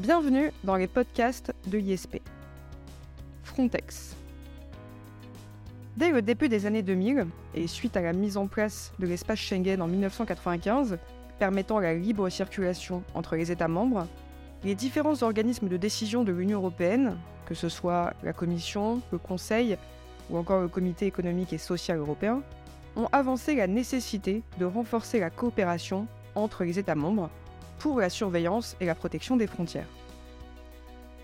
Bienvenue dans les podcasts de l'ISP. Frontex. Dès le début des années 2000, et suite à la mise en place de l'espace Schengen en 1995, permettant la libre circulation entre les États membres, les différents organismes de décision de l'Union européenne, que ce soit la Commission, le Conseil ou encore le Comité économique et social européen, ont avancé la nécessité de renforcer la coopération entre les États membres pour la surveillance et la protection des frontières.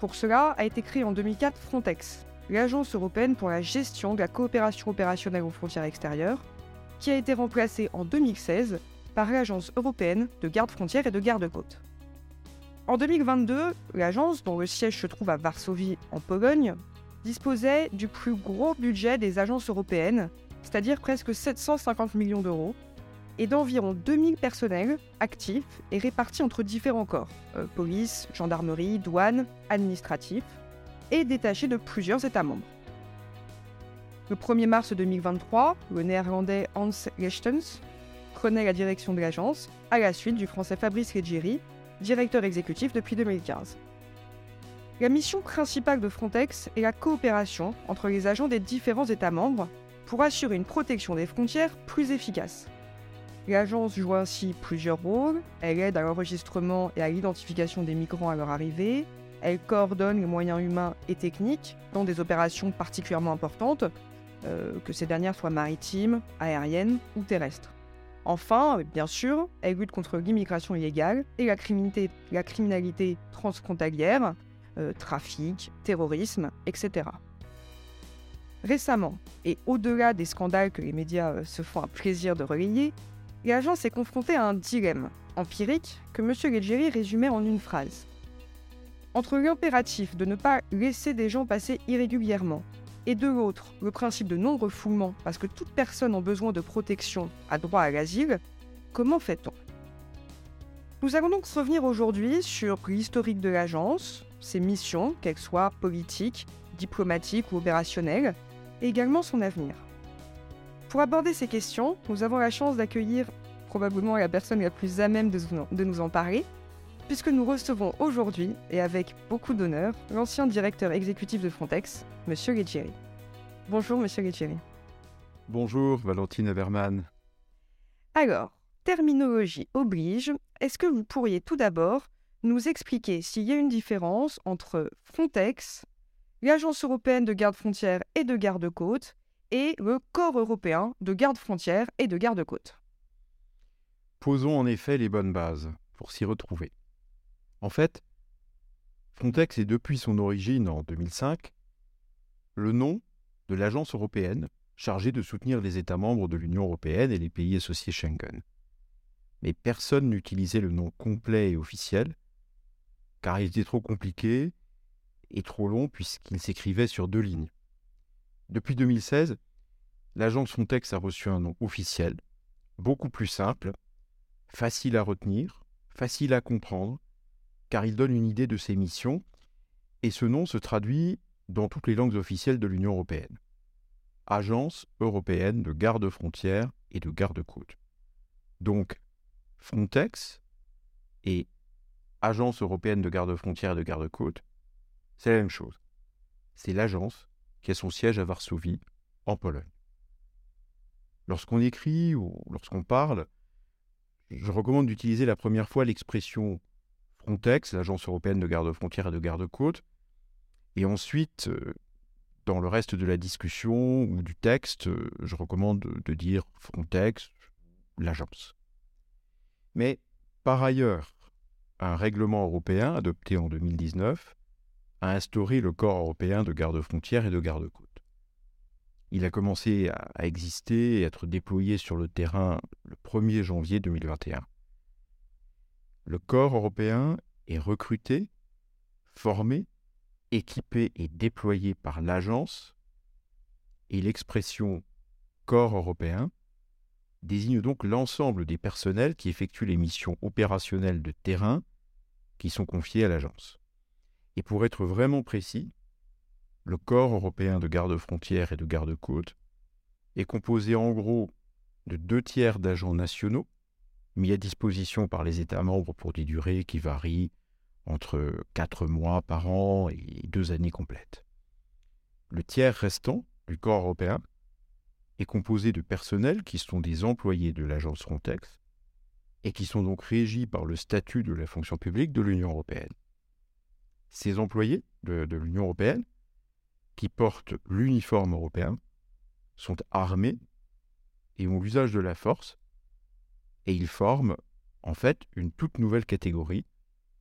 Pour cela a été créé en 2004 Frontex, l'agence européenne pour la gestion de la coopération opérationnelle aux frontières extérieures, qui a été remplacée en 2016 par l'agence européenne de garde-frontières et de garde-côtes. En 2022, l'agence, dont le siège se trouve à Varsovie en Pologne, disposait du plus gros budget des agences européennes c'est-à-dire presque 750 millions d'euros, et d'environ 2000 personnels actifs et répartis entre différents corps, euh, police, gendarmerie, douane, administratif, et détachés de plusieurs États membres. Le 1er mars 2023, le néerlandais Hans Lechtens prenait la direction de l'agence, à la suite du français Fabrice Leggeri, directeur exécutif depuis 2015. La mission principale de Frontex est la coopération entre les agents des différents États membres pour assurer une protection des frontières plus efficace. L'agence joue ainsi plusieurs rôles. Elle aide à l'enregistrement et à l'identification des migrants à leur arrivée. Elle coordonne les moyens humains et techniques dans des opérations particulièrement importantes, euh, que ces dernières soient maritimes, aériennes ou terrestres. Enfin, bien sûr, elle lutte contre l'immigration illégale et la criminalité, transfrontalière, euh, trafic, terrorisme, etc. Récemment, et au-delà des scandales que les médias euh, se font un plaisir de relayer, l'agence est confrontée à un dilemme empirique que M. Leggeri résumait en une phrase. Entre l'impératif de ne pas laisser des gens passer irrégulièrement et de l'autre, le principe de non-refoulement parce que toute personne en besoin de protection a droit à l'asile, comment fait-on? Nous allons donc revenir aujourd'hui sur l'historique de l'agence, ses missions, qu'elles soient politiques, diplomatiques ou opérationnelles, et également son avenir. Pour aborder ces questions, nous avons la chance d'accueillir probablement la personne la plus à même de nous en parler, puisque nous recevons aujourd'hui, et avec beaucoup d'honneur, l'ancien directeur exécutif de Frontex, M. Leggeri. Bonjour, M. Leggeri. Bonjour, Valentine Aberman. Alors, terminologie oblige, est-ce que vous pourriez tout d'abord nous expliquer s'il y a une différence entre Frontex, l'Agence européenne de garde-frontières et de garde-côtes et le Corps européen de garde-frontières et de garde-côtes. Posons en effet les bonnes bases pour s'y retrouver. En fait, Frontex est depuis son origine en 2005 le nom de l'agence européenne chargée de soutenir les États membres de l'Union européenne et les pays associés Schengen. Mais personne n'utilisait le nom complet et officiel, car il était trop compliqué et trop long puisqu'il s'écrivait sur deux lignes. Depuis 2016, l'agence Frontex a reçu un nom officiel, beaucoup plus simple, facile à retenir, facile à comprendre, car il donne une idée de ses missions, et ce nom se traduit dans toutes les langues officielles de l'Union européenne. Agence européenne de garde-frontières et de garde-côtes. Donc, Frontex et Agence européenne de garde-frontières et de garde-côtes c'est la même chose. C'est l'agence qui a son siège à Varsovie, en Pologne. Lorsqu'on écrit ou lorsqu'on parle, je recommande d'utiliser la première fois l'expression Frontex, l'agence européenne de garde-frontières et de garde-côtes, et ensuite, euh, dans le reste de la discussion ou du texte, euh, je recommande de dire Frontex, l'agence. Mais par ailleurs, un règlement européen adopté en 2019 a instauré le corps européen de garde-frontières et de garde-côtes. Il a commencé à, exister et à être déployé sur le terrain le 1er janvier 2021. Le corps européen est recruté, formé, équipé et déployé par l'agence et l'expression corps européen désigne donc l'ensemble des personnels qui effectuent les missions opérationnelles de terrain qui sont confiées à l'agence. Et pour être vraiment précis, le corps européen de garde-frontières et de garde-côtes est composé en gros de deux tiers d'agents nationaux mis à disposition par les États membres pour des durées qui varient entre 4 mois par an et 2 années complètes. Le tiers restant du corps européen est composé de personnels qui sont des employés de l'agence Frontex et qui sont donc régis par le statut de la fonction publique de l'Union européenne. Ces employés de, l'Union européenne, qui portent l'uniforme européen, sont armés et ont l'usage de la force, et ils forment en fait une toute nouvelle catégorie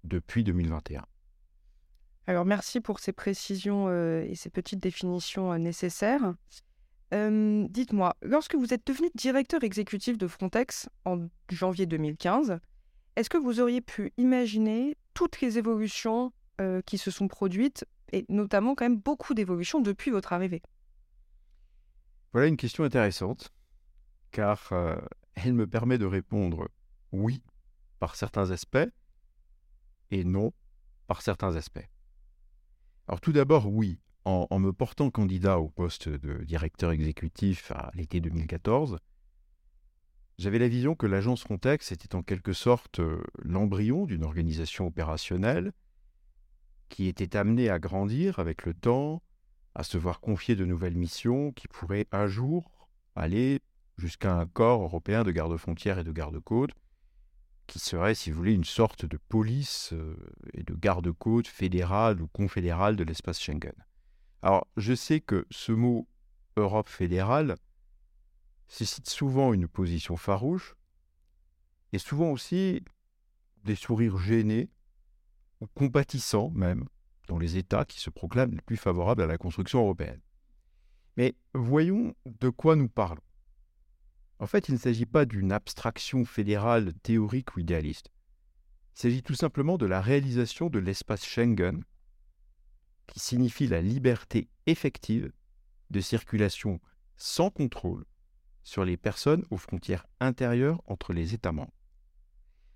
depuis 2021. Alors merci pour ces précisions euh, et ces petites définitions euh, nécessaires. Euh, dites-moi, lorsque vous êtes devenu directeur exécutif de Frontex en janvier 2015, est-ce que vous auriez pu imaginer toutes les évolutions qui se sont produites et notamment quand même beaucoup d'évolutions depuis votre arrivée Voilà une question intéressante car elle me permet de répondre oui par certains aspects et non par certains aspects. Alors tout d'abord, oui, en, me portant candidat au poste de directeur exécutif à l'été 2014, j'avais la vision que l'agence Frontex était en quelque sorte euh, l'embryon d'une organisation opérationnelle qui était amenée à grandir avec le temps, à se voir confier de nouvelles missions qui pourraient un jour aller jusqu'à un corps européen de garde-frontières et de garde-côtes, qui serait, si vous voulez, une sorte de police euh, et de garde-côte fédérale ou confédérale de l'espace Schengen. Alors, je sais que ce mot Europe fédérale suscite souvent une position farouche et souvent aussi des sourires gênés ou compatissants même dans les États qui se proclament les plus favorables à la construction européenne. Mais voyons de quoi nous parlons. En fait, il ne s'agit pas d'une abstraction fédérale théorique ou idéaliste. Il s'agit tout simplement de la réalisation de l'espace Schengen, qui signifie la liberté effective de circulation sans contrôle sur les personnes aux frontières intérieures entre les États membres.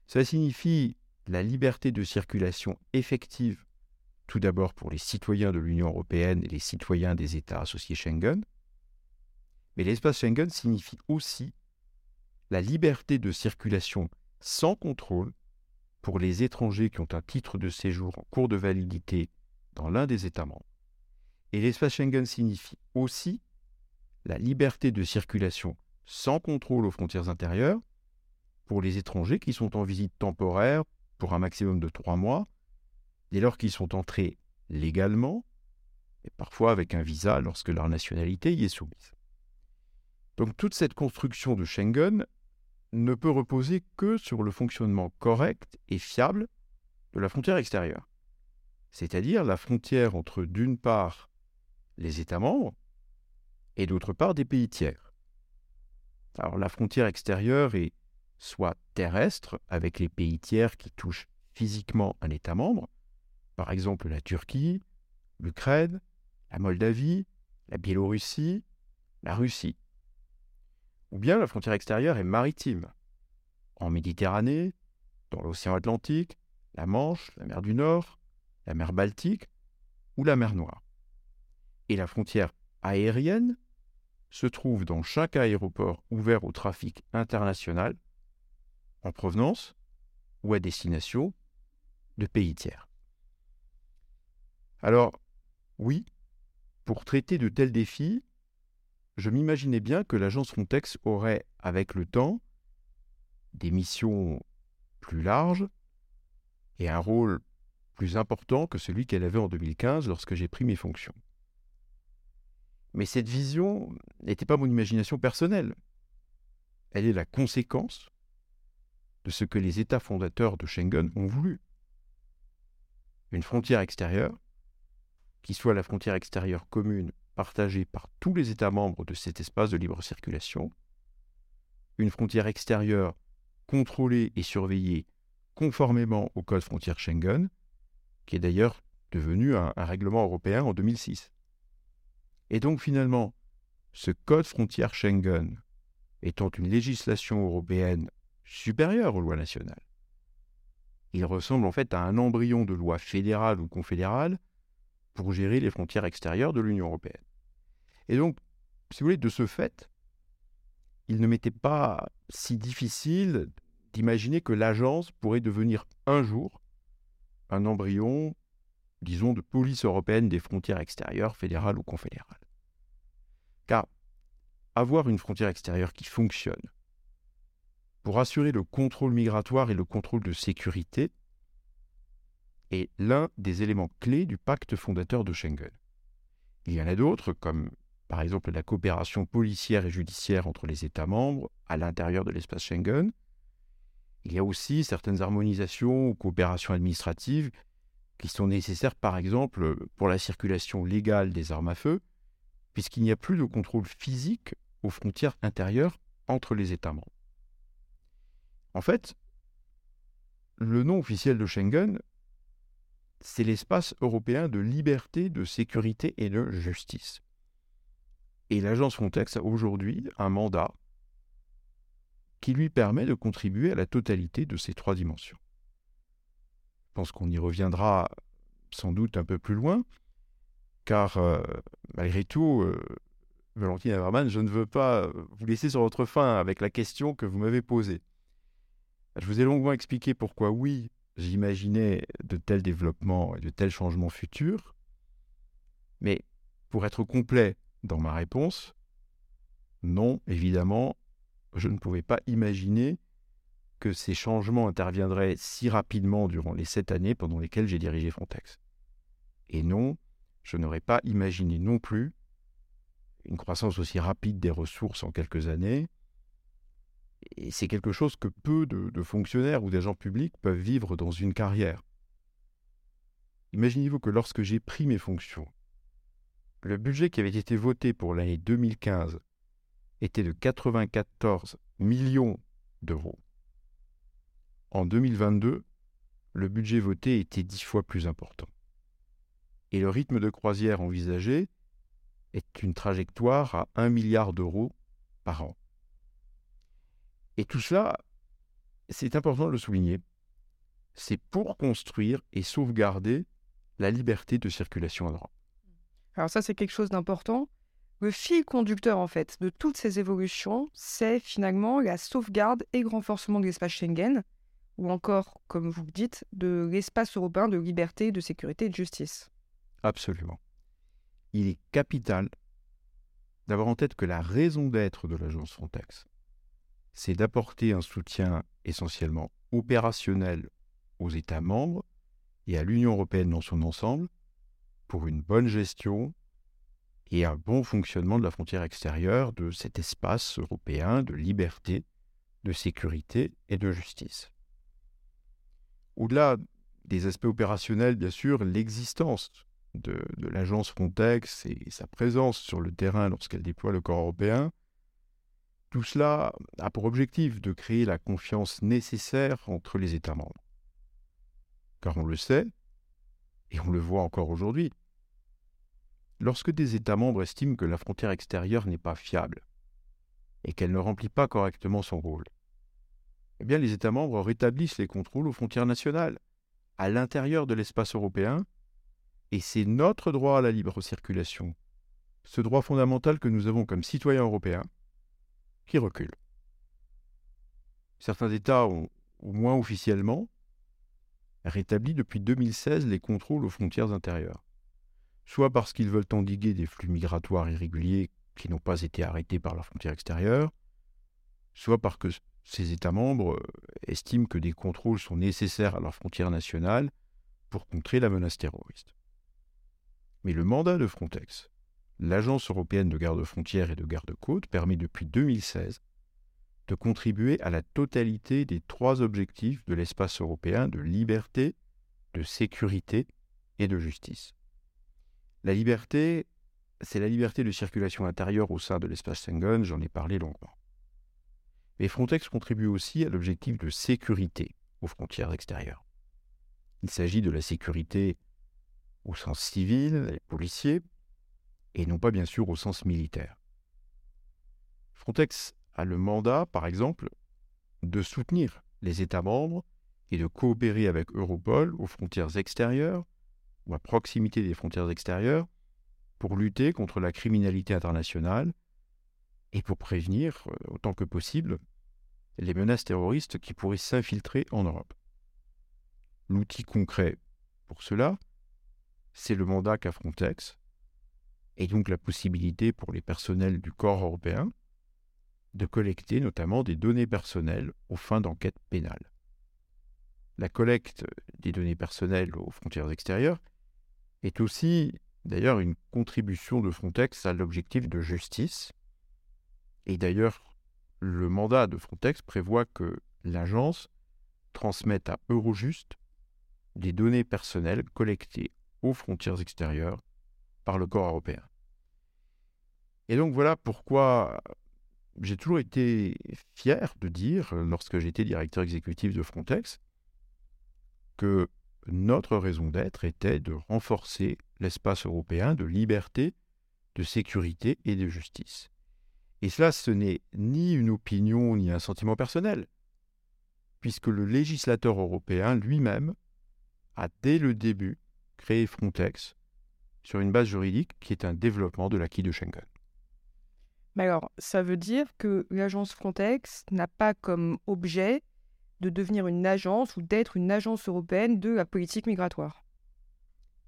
Cela signifie la liberté de circulation effective tout d'abord pour les citoyens de l'Union européenne et les citoyens des États associés Schengen, mais l'espace Schengen signifie aussi la liberté de circulation sans contrôle pour les étrangers qui ont un titre de séjour en cours de validité dans l'un des États membres. Et l'espace Schengen signifie aussi la liberté de circulation sans contrôle aux frontières intérieures pour les étrangers qui sont en visite temporaire pour un maximum de trois mois, dès lors qu'ils sont entrés légalement, et parfois avec un visa lorsque leur nationalité y est soumise. Donc toute cette construction de Schengen ne peut reposer que sur le fonctionnement correct et fiable de la frontière extérieure, c'est-à-dire la frontière entre d'une part les États membres et d'autre part des pays tiers. Alors la frontière extérieure est soit terrestre avec les pays tiers qui touchent physiquement un État membre, par exemple la Turquie, l'Ukraine, la Moldavie, la Biélorussie, la Russie ou bien la frontière extérieure est maritime, en Méditerranée, dans l'océan Atlantique, la Manche, la mer du Nord, la mer Baltique ou la mer Noire. Et la frontière aérienne se trouve dans chaque aéroport ouvert au trafic international, en provenance ou à destination de pays tiers. Alors, oui, pour traiter de tels défis, je m'imaginais bien que l'agence Frontex aurait, avec le temps, des missions plus larges et un rôle plus important que celui qu'elle avait en 2015 lorsque j'ai pris mes fonctions. Mais cette vision n'était pas mon imagination personnelle. Elle est la conséquence de ce que les États fondateurs de Schengen ont voulu. Une frontière extérieure, qui soit la frontière extérieure commune partagée par tous les États membres de cet espace de libre circulation, une frontière extérieure contrôlée et surveillée conformément au Code frontière Schengen, qui est d'ailleurs devenu un, règlement européen en 2006. Et donc finalement, ce Code frontière Schengen étant une législation européenne supérieure aux lois nationales, il ressemble en fait à un embryon de loi fédérale ou confédérale pour gérer les frontières extérieures de l'Union européenne. Et donc, si vous voulez, de ce fait, il ne m'était pas si difficile d'imaginer que l'agence pourrait devenir un jour un embryon, disons, de police européenne des frontières extérieures, fédérales ou confédérales. Car avoir une frontière extérieure qui fonctionne, pour assurer le contrôle migratoire et le contrôle de sécurité, est l'un des éléments clés du pacte fondateur de Schengen. Il y en a d'autres, comme par exemple la coopération policière et judiciaire entre les États membres à l'intérieur de l'espace Schengen. Il y a aussi certaines harmonisations ou coopérations administratives qui sont nécessaires par exemple pour la circulation légale des armes à feu, puisqu'il n'y a plus de contrôle physique aux frontières intérieures entre les États membres. En fait, le nom officiel de Schengen, c'est l'espace européen de liberté, de sécurité et de justice. Et l'agence Frontex a aujourd'hui un mandat qui lui permet de contribuer à la totalité de ces trois dimensions. Je pense qu'on y reviendra sans doute un peu plus loin, car euh, malgré tout, euh, Valentine Averman, je ne veux pas vous laisser sur votre faim avec la question que vous m'avez posée. Je vous ai longuement expliqué pourquoi oui, j'imaginais de tels développements et de tels changements futurs, mais pour être complet dans ma réponse, non, évidemment, je ne pouvais pas imaginer que ces changements interviendraient si rapidement durant les sept années pendant lesquelles j'ai dirigé Frontex. Et non, je n'aurais pas imaginé non plus une croissance aussi rapide des ressources en quelques années. C'est quelque chose que peu de, de fonctionnaires ou d'agents publics peuvent vivre dans une carrière. Imaginez-vous que lorsque j'ai pris mes fonctions, le budget qui avait été voté pour l'année 2015 était de 94 millions d'euros. En 2022, le budget voté était dix fois plus important. Et le rythme de croisière envisagé est une trajectoire à 1 milliard d'euros par an. Et tout cela, c'est important de le souligner, c'est pour construire et sauvegarder la liberté de circulation en Europe. Alors ça, c'est quelque chose d'important. Le fil conducteur, en fait, de toutes ces évolutions, c'est finalement la sauvegarde et le renforcement de l'espace Schengen, ou encore, comme vous le dites, de l'espace européen de liberté, de sécurité et de justice. Absolument. Il est capital d'avoir en tête que la raison d'être de l'agence Frontex, c'est d'apporter un soutien essentiellement opérationnel aux États membres et à l'Union européenne dans son ensemble, pour une bonne gestion et un bon fonctionnement de la frontière extérieure de cet espace européen de liberté, de sécurité et de justice. Au-delà des aspects opérationnels, bien sûr, l'existence de, l'agence Frontex et sa présence sur le terrain lorsqu'elle déploie le corps européen, tout cela a pour objectif de créer la confiance nécessaire entre les États membres. Car on le sait, et on le voit encore aujourd'hui, lorsque des États membres estiment que la frontière extérieure n'est pas fiable et qu'elle ne remplit pas correctement son rôle, eh bien les États membres rétablissent les contrôles aux frontières nationales, à l'intérieur de l'espace européen, et c'est notre droit à la libre circulation, ce droit fondamental que nous avons comme citoyens européens, qui recule. Certains États ont, au moins officiellement, rétabli depuis 2016 les contrôles aux frontières intérieures, soit parce qu'ils veulent endiguer des flux migratoires irréguliers qui n'ont pas été arrêtés par leurs frontières extérieures, soit parce que ces États membres euh, estiment que des contrôles sont nécessaires à leurs frontières nationales pour contrer la menace terroriste. Mais le mandat de Frontex, l'Agence européenne de garde-frontières et de garde-côtes, permet depuis 2016 de contribuer à la totalité des trois objectifs de l'espace européen de liberté, de sécurité et de justice. La liberté, c'est la liberté de circulation intérieure au sein de l'espace Schengen, j'en ai parlé longuement. Mais Frontex contribue aussi à l'objectif de sécurité aux frontières extérieures. Il s'agit de la sécurité au sens civil et policier, et non pas bien sûr au sens militaire. Frontex a le mandat, par exemple, de soutenir les États membres et de coopérer avec Europol aux frontières extérieures ou à proximité des frontières extérieures pour lutter contre la criminalité internationale et pour prévenir, euh, autant que possible, les menaces terroristes qui pourraient s'infiltrer en Europe. L'outil concret pour cela, c'est le mandat qu'a Frontex, et donc la possibilité pour les personnels du corps européen de collecter notamment des données personnelles aux fins d'enquête pénale. La collecte des données personnelles aux frontières extérieures est aussi d'ailleurs une contribution de Frontex à l'objectif de justice. Et d'ailleurs, le mandat de Frontex prévoit que l'agence transmette à Eurojust des données personnelles collectées aux frontières extérieures par le corps européen. Et donc voilà pourquoi j'ai toujours été fier de dire, lorsque j'étais directeur exécutif de Frontex, que notre raison d'être était de renforcer l'espace européen de liberté, de sécurité et de justice. Et cela, ce n'est ni une opinion ni un sentiment personnel, puisque le législateur européen lui-même a dès le début créé Frontex sur une base juridique qui est un développement de l'acquis de Schengen. Alors, ça veut dire que l'agence Frontex n'a pas comme objet de devenir une agence ou d'être une agence européenne de la politique migratoire.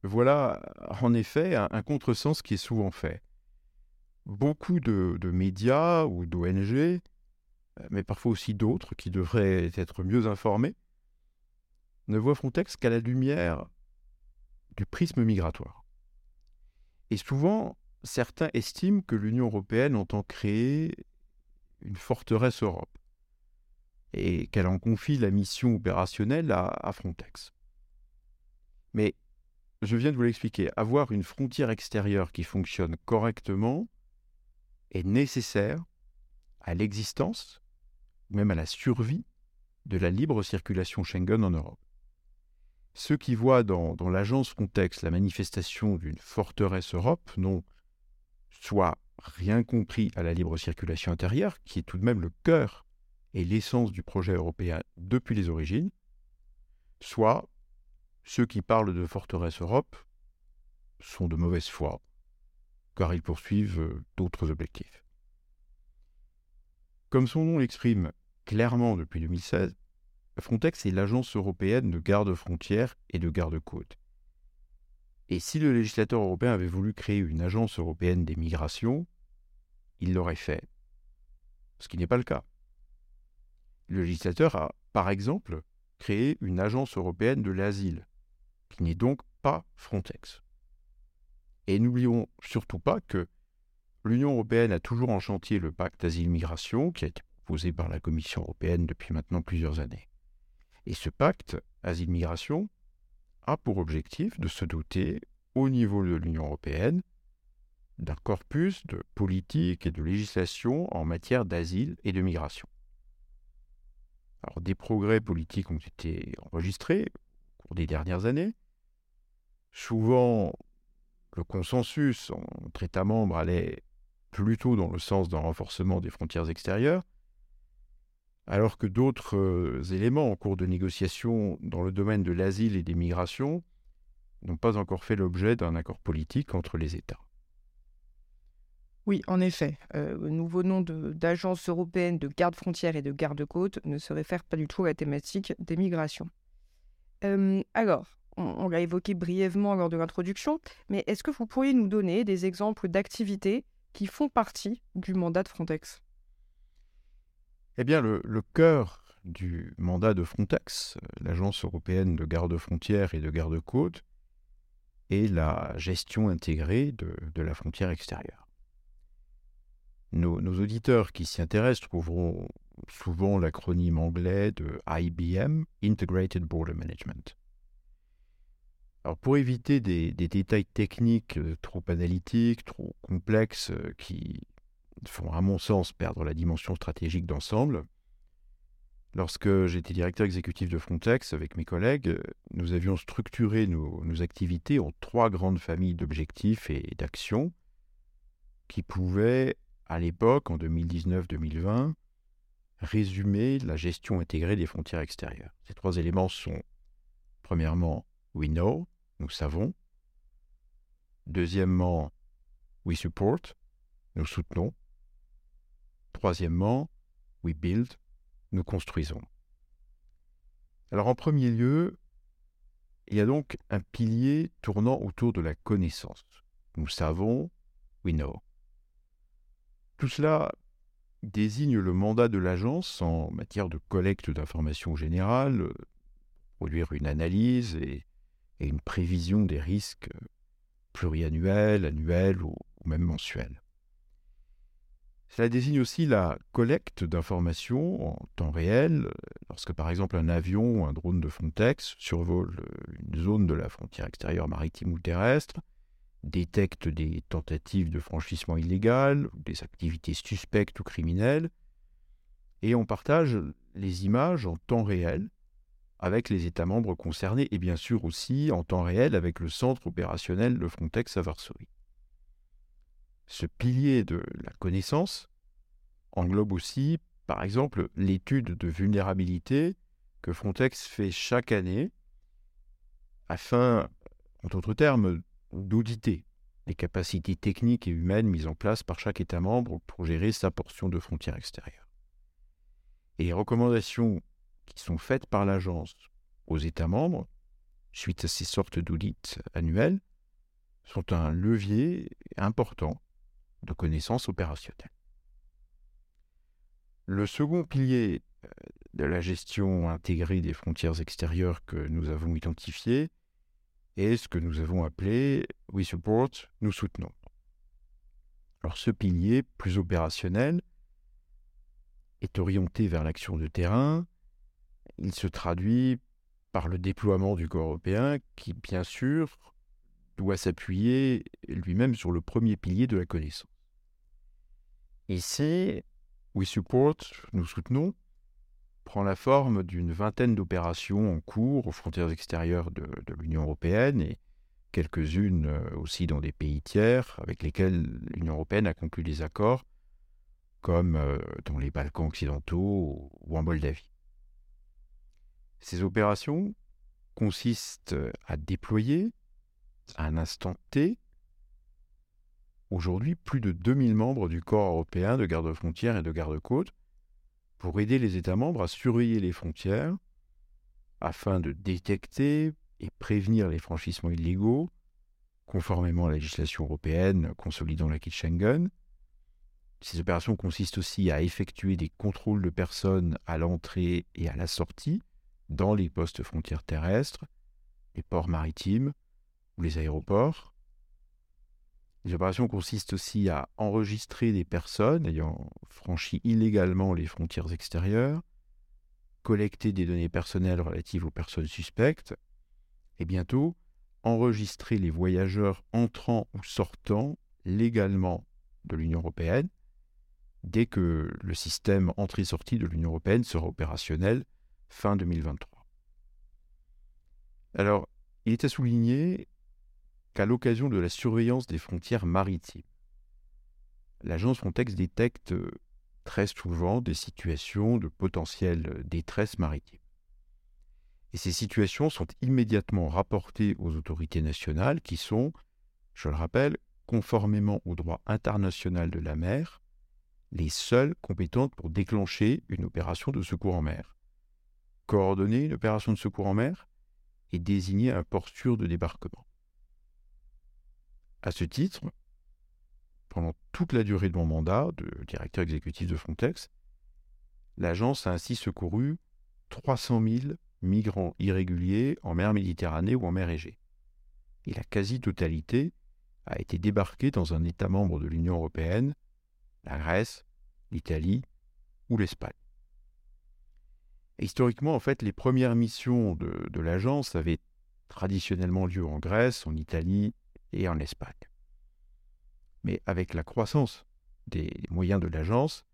Voilà, en effet, un, contresens qui est souvent fait. Beaucoup de, de médias ou d'ONG, euh, mais parfois aussi d'autres qui devraient être mieux informés, ne voient Frontex qu'à la lumière du prisme migratoire. Et souvent, certains estiment que l'Union européenne entend créer une forteresse Europe et qu'elle en confie la mission opérationnelle à, Frontex. Mais je viens de vous l'expliquer, avoir une frontière extérieure qui fonctionne correctement est nécessaire à l'existence, même à la survie, de la libre circulation Schengen en Europe. Ceux qui voient dans, l'agence Frontex la manifestation d'une forteresse Europe n'ont soit rien compris à la libre circulation intérieure, qui est tout de même le cœur et l'essence du projet européen depuis les origines, soit ceux qui parlent de forteresse Europe sont de mauvaise foi, car ils poursuivent euh, d'autres objectifs. Comme son nom l'exprime clairement depuis 2016, Frontex est l'agence européenne de garde-frontières et de garde-côtes. Et si le législateur européen avait voulu créer une agence européenne des migrations, il l'aurait fait. Ce qui n'est pas le cas. Le législateur a, par exemple, créé une agence européenne de l'asile, qui n'est donc pas Frontex. Et n'oublions surtout pas que l'Union européenne a toujours en chantier le pacte asile-migration, qui a été proposé par la Commission européenne depuis maintenant plusieurs années. Et ce pacte asile-migration a pour objectif de se doter, au niveau de l'Union européenne, d'un corpus de politique et de législation en matière d'asile et de migration. Des progrès politiques ont été enregistrés au cours des dernières années. Souvent, le consensus entre États membres allait plutôt dans le sens d'un renforcement des frontières extérieures, alors que d'autres euh, éléments en cours de négociation dans le domaine de l'asile et des migrations n'ont pas encore fait l'objet d'un accord politique entre les États. Oui, en effet. Euh, le nouveau nom d'Agence européenne de garde-frontières et de garde-côtes ne se réfère pas du tout à la thématique des migrations. Euh, alors, on, l'a évoqué brièvement lors de l'introduction, mais est-ce que vous pourriez nous donner des exemples d'activités qui font partie du mandat de Frontex? Eh bien, le, cœur du mandat de Frontex, euh, l'Agence européenne de garde-frontières et de garde-côtes, est la gestion intégrée de la frontière extérieure. Nos, auditeurs qui s'y intéressent trouveront souvent l'acronyme anglais de IBM, Integrated Border Management. Alors pour éviter des, détails techniques euh, trop analytiques, trop complexes, euh, qui font à mon sens perdre la dimension stratégique d'ensemble, lorsque j'étais directeur exécutif de Frontex avec mes collègues, nous avions structuré nos activités en trois grandes familles d'objectifs et d'actions qui pouvaient à l'époque, en 2019-2020, résumer la gestion intégrée des frontières extérieures. Ces trois éléments sont, premièrement, we know, nous savons. Deuxièmement, we support, nous soutenons. Troisièmement, we build, nous construisons. Alors en premier lieu, Il y a donc un pilier tournant autour de la connaissance. Nous savons, we know. Tout cela désigne le mandat de l'agence en matière de collecte d'informations générales, produire une analyse et, une prévision des risques pluriannuels, annuels ou même mensuels. Cela désigne aussi la collecte d'informations en temps réel, lorsque par exemple un avion ou un drone de Frontex survole une zone de la frontière extérieure maritime ou terrestre, détecte des tentatives de franchissement illégal, des activités suspectes ou criminelles, et on partage les images en temps réel avec les États membres concernés et bien sûr aussi en temps réel avec le centre opérationnel de Frontex à Varsovie. Ce pilier de la connaissance englobe aussi, par exemple, l'étude de vulnérabilité que Frontex fait chaque année afin, en d'autres termes, d'auditer les capacités techniques et humaines mises en place par chaque État membre pour gérer sa portion de frontières extérieures. Et les recommandations qui sont faites par l'agence aux États membres, suite à ces sortes d'audits annuels, sont un levier important de connaissances opérationnelles. Le second pilier euh, de la gestion intégrée des frontières extérieures que nous avons identifié est ce que nous avons appelé We Support, nous soutenons. Alors ce pilier plus opérationnel est orienté vers l'action de terrain. Il se traduit par le déploiement du corps européen qui, bien sûr, doit s'appuyer lui-même sur le premier pilier de la connaissance. Ici, We Support, nous soutenons, prend la forme d'une vingtaine d'opérations en cours aux frontières extérieures de, l'Union européenne et quelques-unes euh, aussi dans des pays tiers avec lesquels l'Union européenne a conclu des accords, comme euh, dans les Balkans occidentaux ou en Moldavie. Ces opérations consistent à déployer à un instant T aujourd'hui plus de 2000 membres du corps européen de garde-frontières et de garde-côtes pour aider les États membres à surveiller les frontières afin de détecter et prévenir les franchissements illégaux, conformément à la législation européenne consolidant l'acquis de Schengen. Ces opérations consistent aussi à effectuer des contrôles de personnes à l'entrée et à la sortie dans les postes frontières terrestres, les ports maritimes les aéroports, les opérations consistent aussi à enregistrer des personnes ayant franchi illégalement les frontières extérieures, collecter des données personnelles relatives aux personnes suspectes, et bientôt enregistrer les voyageurs entrant ou sortant légalement de l'Union européenne dès que le système entrée-sortie de l'Union européenne sera opérationnel fin 2023. Alors, il est à souligner qu'à l'occasion de la surveillance des frontières maritimes. L'agence Frontex détecte euh, très souvent des situations de potentielle détresse maritime. Et ces situations sont immédiatement rapportées aux autorités nationales qui sont, je le rappelle, conformément au droit international de la mer, les seules compétentes pour déclencher une opération de secours en mer. Coordonner une opération de secours en mer et désigner un port sûr de débarquement. À ce titre, pendant toute la durée de mon mandat de directeur exécutif de Frontex, l'agence a ainsi secouru 300 000 migrants irréguliers en mer Méditerranée ou en mer Égée. Et la quasi-totalité a été débarquée dans un État membre de l'Union européenne, la Grèce, l'Italie ou l'Espagne. Historiquement, en fait, les premières missions de, de l'agence avaient traditionnellement lieu en Grèce, en Italie et en Espagne. Mais avec la croissance des moyens de l'agence,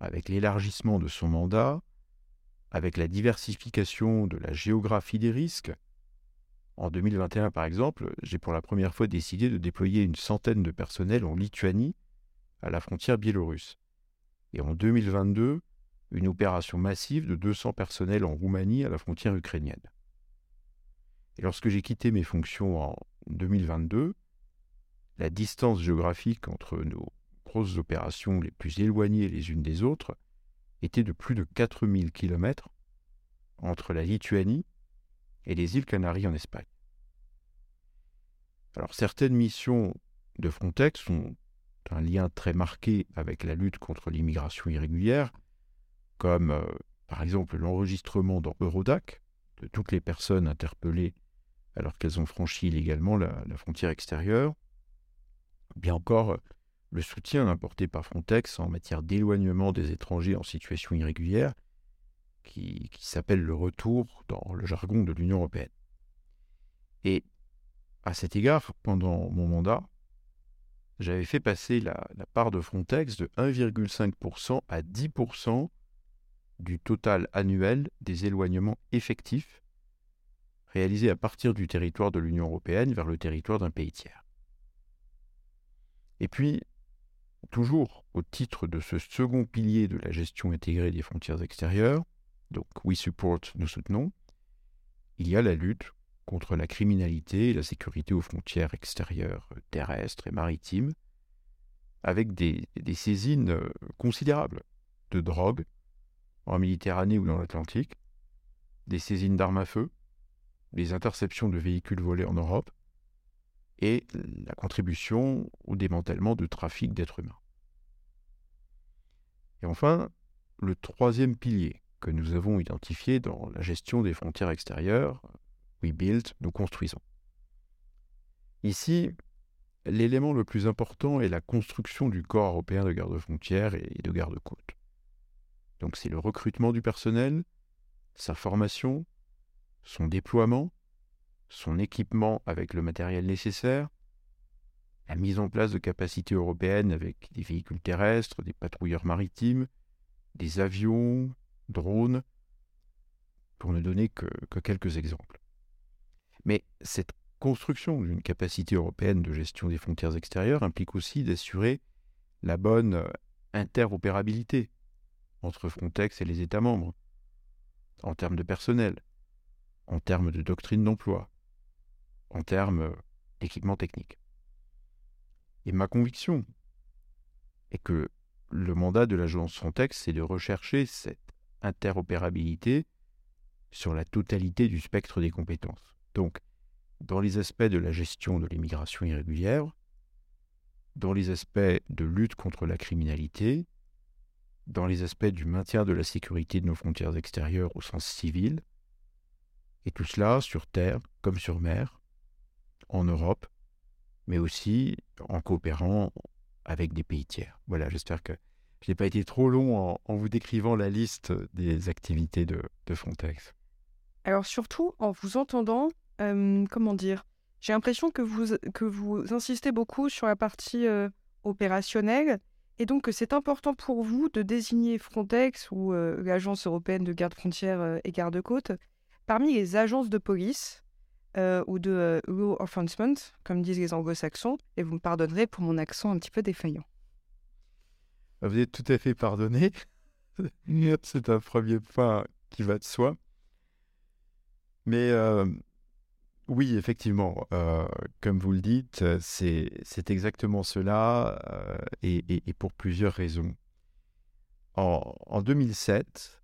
avec l'élargissement de son mandat, avec la diversification de la géographie des risques, en 2021 par exemple, j'ai pour la première fois décidé de déployer une centaine de personnels en Lituanie, à la frontière biélorusse. Et en 2022, une opération massive de 200 personnels en Roumanie à la frontière ukrainienne. Et lorsque j'ai quitté mes fonctions en 2022, la distance géographique entre nos grosses opérations les plus éloignées les unes des autres était de plus de 4000 km entre la Lituanie et les îles Canaries en Espagne. Alors certaines missions de Frontex ont un lien très marqué avec la lutte contre l'immigration irrégulière, comme euh, par exemple l'enregistrement dans Eurodac de toutes les personnes interpellées alors qu'elles ont franchi illégalement la, frontière extérieure, bien encore euh, le soutien apporté par Frontex en matière d'éloignement des étrangers en situation irrégulière, qui, s'appelle le retour dans le jargon de l'Union européenne. Et à cet égard, pendant mon mandat, j'avais fait passer la, la, part de Frontex de 1,5% à 10% du total annuel des éloignements effectifs réalisés à partir du territoire de l'Union européenne vers le territoire d'un pays tiers. Et puis, toujours au titre de ce second pilier de la gestion intégrée des frontières extérieures, donc We Support, nous soutenons, il y a la lutte contre la criminalité et la sécurité aux frontières extérieures terrestres et maritimes, avec des, des saisines euh, considérables de drogue en Méditerranée ou dans l'Atlantique, des saisines d'armes à feu, des interceptions de véhicules volés en Europe, et la contribution au démantèlement de trafic d'êtres humains. Et enfin, le troisième pilier que nous avons identifié dans la gestion des frontières extérieures, We Build, nous construisons. Ici, l'élément le plus important est la construction du corps européen de garde-frontières et de garde-côtes. Donc c'est le recrutement du personnel, sa formation, son déploiement, son équipement avec le matériel nécessaire, la mise en place de capacités européennes avec des véhicules terrestres, des patrouilleurs maritimes, des avions, drones, pour ne donner que, quelques exemples. Mais cette construction d'une capacité européenne de gestion des frontières extérieures implique aussi d'assurer la bonne interopérabilité entre Frontex et les États membres, en termes de personnel, en termes de doctrine d'emploi, en termes d'équipement technique. Et ma conviction est que le mandat de l'agence Frontex, c'est de rechercher cette interopérabilité sur la totalité du spectre des compétences. Donc, dans les aspects de la gestion de l'immigration irrégulière, dans les aspects de lutte contre la criminalité, dans les aspects du maintien de la sécurité de nos frontières extérieures au sens civil, et tout cela sur terre comme sur mer, en Europe, mais aussi en coopérant avec des pays tiers. Voilà, j'espère que je n'ai pas été trop long en, vous décrivant la liste des activités de, Frontex. Alors surtout, en vous entendant, euh, comment dire, j'ai l'impression que vous, que vous insistez beaucoup sur la partie euh, opérationnelle et donc, c'est important pour vous de désigner Frontex ou euh, l'Agence européenne de garde-frontières et garde-côtes parmi les agences de police euh, ou de law enforcement, comme disent les anglo-saxons, et vous me pardonnerez pour mon accent un petit peu défaillant. Vous êtes tout à fait pardonné. c'est un premier point qui va de soi. Mais oui, effectivement, euh, comme vous le dites, c'est exactement cela, euh, et, pour plusieurs raisons. En, 2007,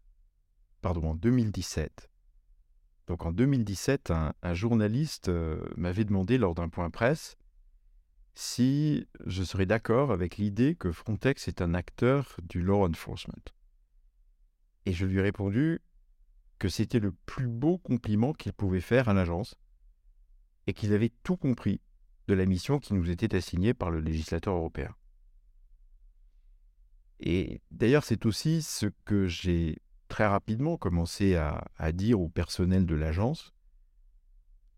pardon, en 2017, donc en 2017, un, journaliste euh, m'avait demandé lors d'un point presse si je serais d'accord avec l'idée que Frontex est un acteur du law enforcement. Et je lui ai répondu que c'était le plus beau compliment qu'il pouvait faire à l'agence et qu'ils avaient tout compris de la mission qui nous était assignée par le législateur européen. Et d'ailleurs, c'est aussi ce que j'ai très rapidement commencé à, dire au personnel de l'agence,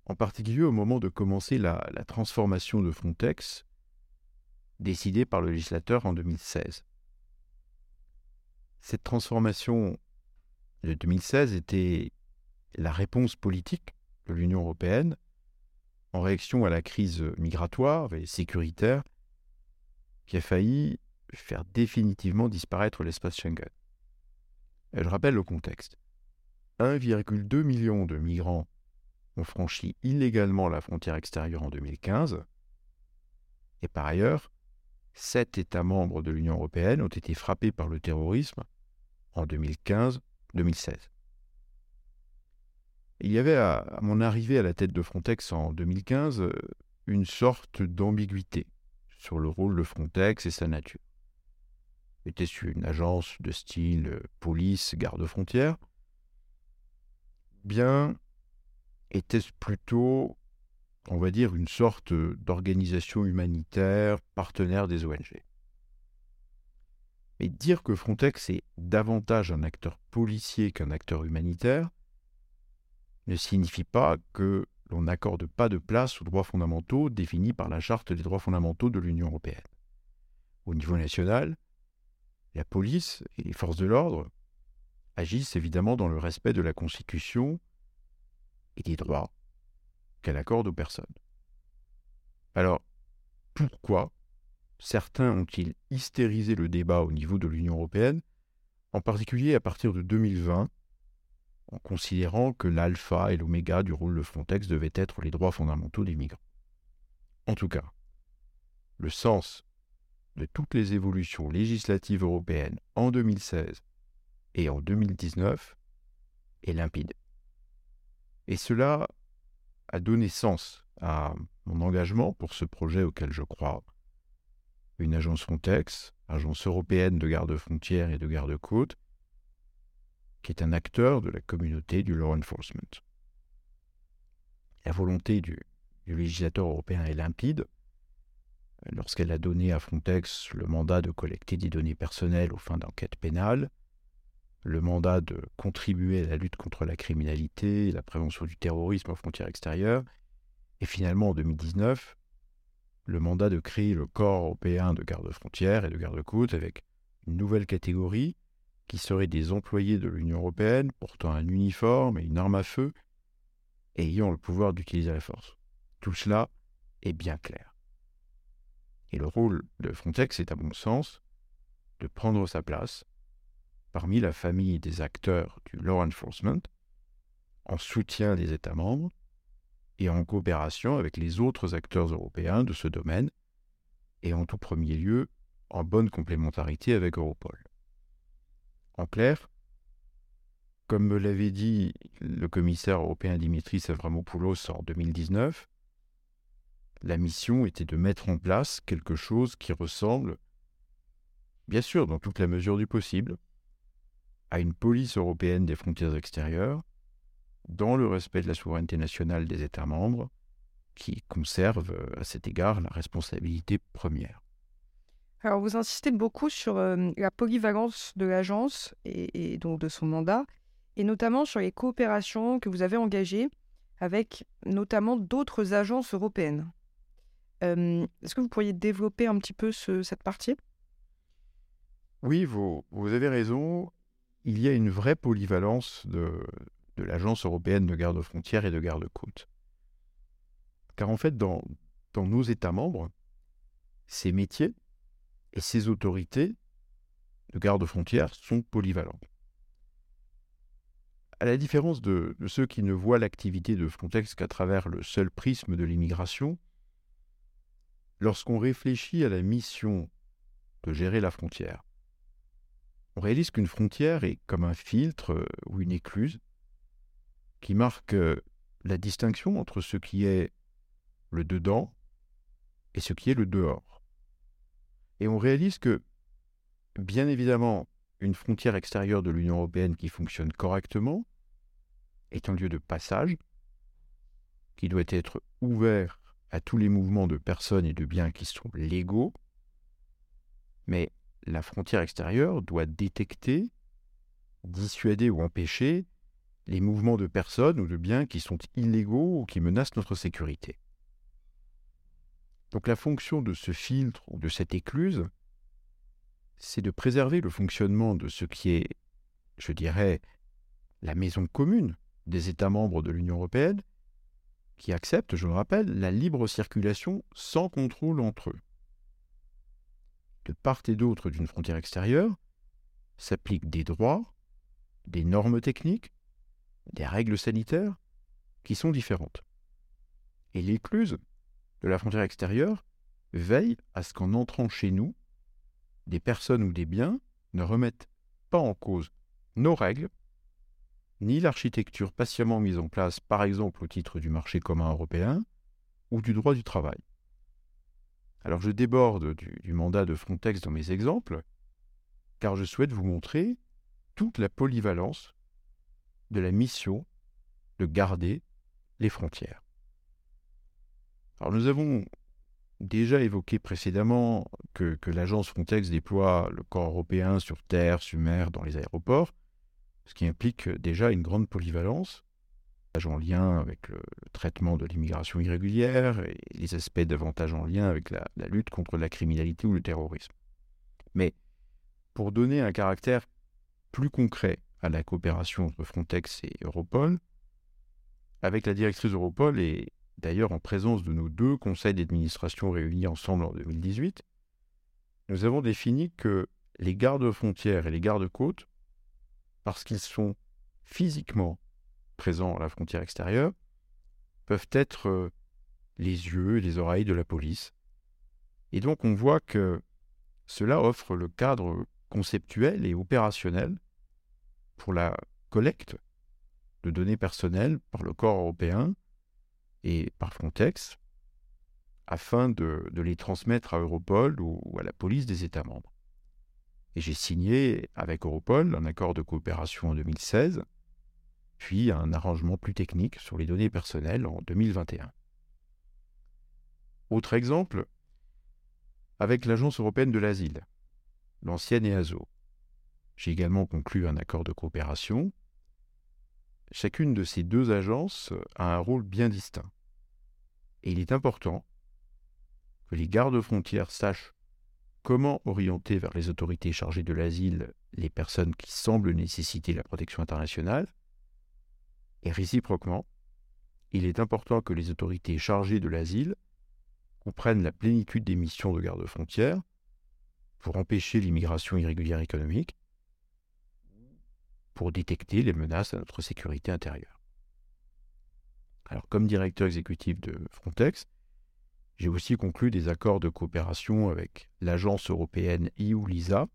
en particulier au moment de commencer la, la transformation de Frontex, décidée par le législateur en 2016. Cette transformation de 2016 était la réponse politique de l'Union européenne en réaction à la crise migratoire et sécuritaire qui a failli faire définitivement disparaître l'espace Schengen. Je rappelle le contexte. 1,2 million de migrants ont franchi illégalement la frontière extérieure en 2015, et par ailleurs, sept États membres de l'Union européenne ont été frappés par le terrorisme en 2015-2016. Il y avait à, mon arrivée à la tête de Frontex en 2015 euh, une sorte d'ambiguïté sur le rôle de Frontex et sa nature. Était-ce une agence de style euh, police, garde-frontière Bien, était-ce plutôt, on va dire, une sorte d'organisation humanitaire partenaire des ONG Mais dire que Frontex est davantage un acteur policier qu'un acteur humanitaire ne signifie pas que l'on n'accorde pas de place aux droits fondamentaux définis par la Charte des droits fondamentaux de l'Union européenne. Au niveau national, la police et les forces de l'ordre agissent évidemment dans le respect de la Constitution et des droits qu'elle accorde aux personnes. Alors, pourquoi certains ont-ils hystérisé le débat au niveau de l'Union européenne, en particulier à partir de 2020, en considérant que l'alpha et l'oméga du rôle de Frontex devaient être les droits fondamentaux des migrants? En tout cas, le sens de toutes les évolutions législatives européennes en 2016 et en 2019 est limpide. Et cela a donné sens à mon engagement pour ce projet auquel je crois. Une agence Frontex, agence européenne de garde-frontières et de garde-côtes, qui est un acteur de la communauté du law enforcement. La volonté du, du législateur européen est limpide. Lorsqu'elle a donné à Frontex le mandat de collecter des données personnelles aux fins d'enquête pénale, le mandat de contribuer à la lutte contre la criminalité, la prévention du terrorisme aux frontières extérieures, et finalement en 2019, le mandat de créer le corps européen de garde-frontières et de garde-côtes avec une nouvelle catégorie qui serait des employés de l'Union européenne portant un uniforme et une arme à feu et ayant le pouvoir d'utiliser la force. Tout cela est bien clair. Et le rôle de Frontex est à mon sens de prendre sa place parmi la famille des acteurs du law enforcement en soutien des États membres et en coopération avec les autres acteurs européens de ce domaine et en tout premier lieu en bonne complémentarité avec Europol. En clair, comme me l'avait dit le commissaire européen Dimitris Avramopoulos en 2019, la mission était de mettre en place quelque chose qui ressemble, bien sûr dans toute la mesure du possible, à une police européenne des frontières extérieures, dans le respect de la souveraineté nationale des États membres, qui conservent euh, à cet égard la responsabilité première. Alors vous insistez beaucoup sur euh, la polyvalence de l'agence et, donc de son mandat, et notamment sur les coopérations que vous avez engagées avec notamment d'autres agences européennes. Est-ce que vous pourriez développer un petit peu cette partie? Oui, vous, avez raison il y a une vraie polyvalence de, l'Agence européenne de garde-frontières et de garde-côtes. Car en fait, dans, nos États membres, ces métiers et ces autorités de garde-frontières sont polyvalents. À la différence de, ceux qui ne voient l'activité de Frontex qu'à travers le seul prisme de l'immigration, lorsqu'on réfléchit à la mission de gérer la frontière, on réalise qu'une frontière est comme un filtre euh, ou une écluse qui marque euh, la distinction entre ce qui est le dedans et ce qui est le dehors. Et on réalise que, bien évidemment, une frontière extérieure de l'Union européenne qui fonctionne correctement est un lieu de passage qui doit être ouvert à tous les mouvements de personnes et de biens qui sont légaux, mais la frontière extérieure doit détecter, dissuader ou empêcher les mouvements de personnes ou de biens qui sont illégaux ou qui menacent notre sécurité. Donc la fonction de ce filtre ou de cette écluse, c'est de préserver le fonctionnement de ce qui est, je dirais, la maison commune des États membres de l'Union européenne, qui acceptent, je le rappelle, la libre circulation sans contrôle entre eux de part et d'autre d'une frontière extérieure s'appliquent des droits, des normes techniques, des règles sanitaires qui sont différentes. Et l'écluse de la frontière extérieure veille à ce qu'en entrant chez nous, des personnes ou des biens ne remettent pas en cause nos règles, ni l'architecture patiemment mise en place, par exemple au titre du marché commun européen ou du droit du travail. Alors je déborde du, mandat de Frontex dans mes exemples, car je souhaite vous montrer toute la polyvalence de la mission de garder les frontières. Alors nous avons déjà évoqué précédemment que, que l'agence Frontex déploie le corps européen sur terre, sur mer, dans les aéroports, ce qui implique déjà une grande polyvalence, en lien avec le, traitement de l'immigration irrégulière et les aspects davantage en lien avec la, la lutte contre la criminalité ou le terrorisme. Mais pour donner un caractère plus concret à la coopération entre Frontex et Europol, avec la directrice Europol et d'ailleurs en présence de nos deux conseils d'administration réunis ensemble en 2018, nous avons défini que les gardes-frontières et les gardes-côtes parce qu'ils sont physiquement présents à la frontière extérieure, peuvent être euh, les yeux et les oreilles de la police. Et donc on voit que cela offre le cadre conceptuel et opérationnel pour la collecte de données personnelles par le corps européen et par Frontex afin de, les transmettre à Europol ou à la police des États membres. Et j'ai signé avec Europol un accord de coopération en 2016, puis un arrangement plus technique sur les données personnelles en 2021. Autre exemple, avec l'Agence européenne de l'asile, l'ancienne EASO. J'ai également conclu un accord de coopération. Chacune de ces deux agences a un rôle bien distinct. Et il est important que les gardes-frontières sachent comment orienter vers les autorités chargées de l'asile les personnes qui semblent nécessiter la protection internationale. Et réciproquement, il est important que les autorités chargées de l'asile comprennent la plénitude des missions de garde-frontières pour empêcher l'immigration irrégulière économique, pour détecter les menaces à notre sécurité intérieure. Alors, comme directeur exécutif de Frontex, j'ai aussi conclu des accords de coopération avec l'agence européenne EU-LISA,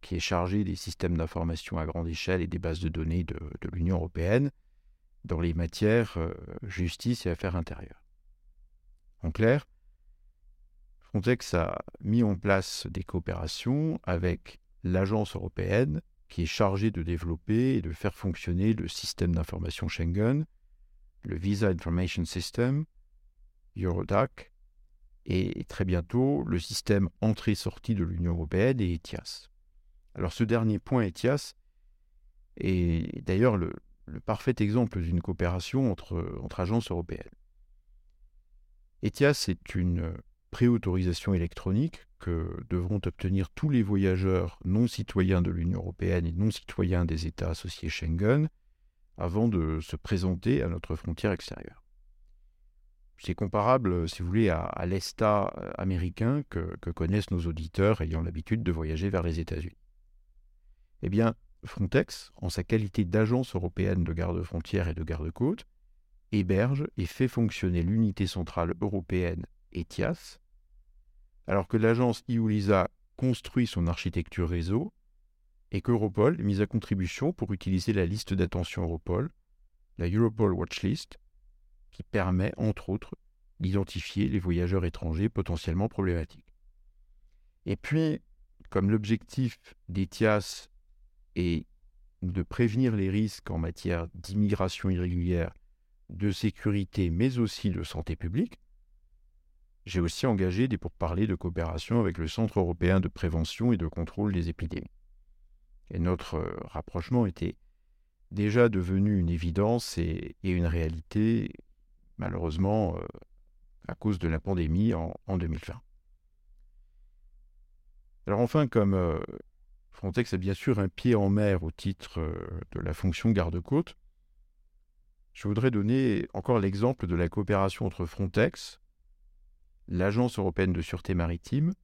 qui est chargée des systèmes d'information à grande échelle et des bases de données de, l'Union européenne dans les matières euh, justice et affaires intérieures. En clair, Frontex a mis en place des coopérations avec l'agence européenne qui est chargée de développer et de faire fonctionner le système d'information Schengen, le Visa Information System, Eurodac et très bientôt le système entrée-sortie de l'Union européenne et ETIAS. Alors ce dernier point ETIAS est d'ailleurs le, parfait exemple d'une coopération entre, entre agences européennes. ETIAS est une préautorisation électronique que devront obtenir tous les voyageurs non citoyens de l'Union européenne et non citoyens des États associés Schengen avant de se présenter à notre frontière extérieure. C'est comparable, euh, si vous voulez, à, l'ESTA euh, américain que, connaissent nos auditeurs ayant l'habitude de voyager vers les États-Unis. Eh bien, Frontex, en sa qualité d'agence européenne de garde-frontières et de garde-côtes, héberge et fait fonctionner l'unité centrale européenne ETIAS, alors que l'agence IULISA construit son architecture réseau et qu'Europol est mise à contribution pour utiliser la liste d'attention Europol, la Europol Watchlist, qui permet, entre autres, d'identifier les voyageurs étrangers potentiellement problématiques. Et puis, comme l'objectif d'ETIAS est de prévenir les risques en matière d'immigration irrégulière, de sécurité, mais aussi de santé publique, j'ai aussi engagé des pourparlers de coopération avec le Centre européen de prévention et de contrôle des épidémies. Et notre euh, rapprochement était déjà devenu une évidence et une réalité malheureusement, euh, à cause de la pandémie en, 2020. Alors enfin, comme euh, Frontex a bien sûr un pied en mer au titre euh, de la fonction garde-côte, je voudrais donner encore l'exemple de la coopération entre Frontex, l'Agence européenne de sûreté maritime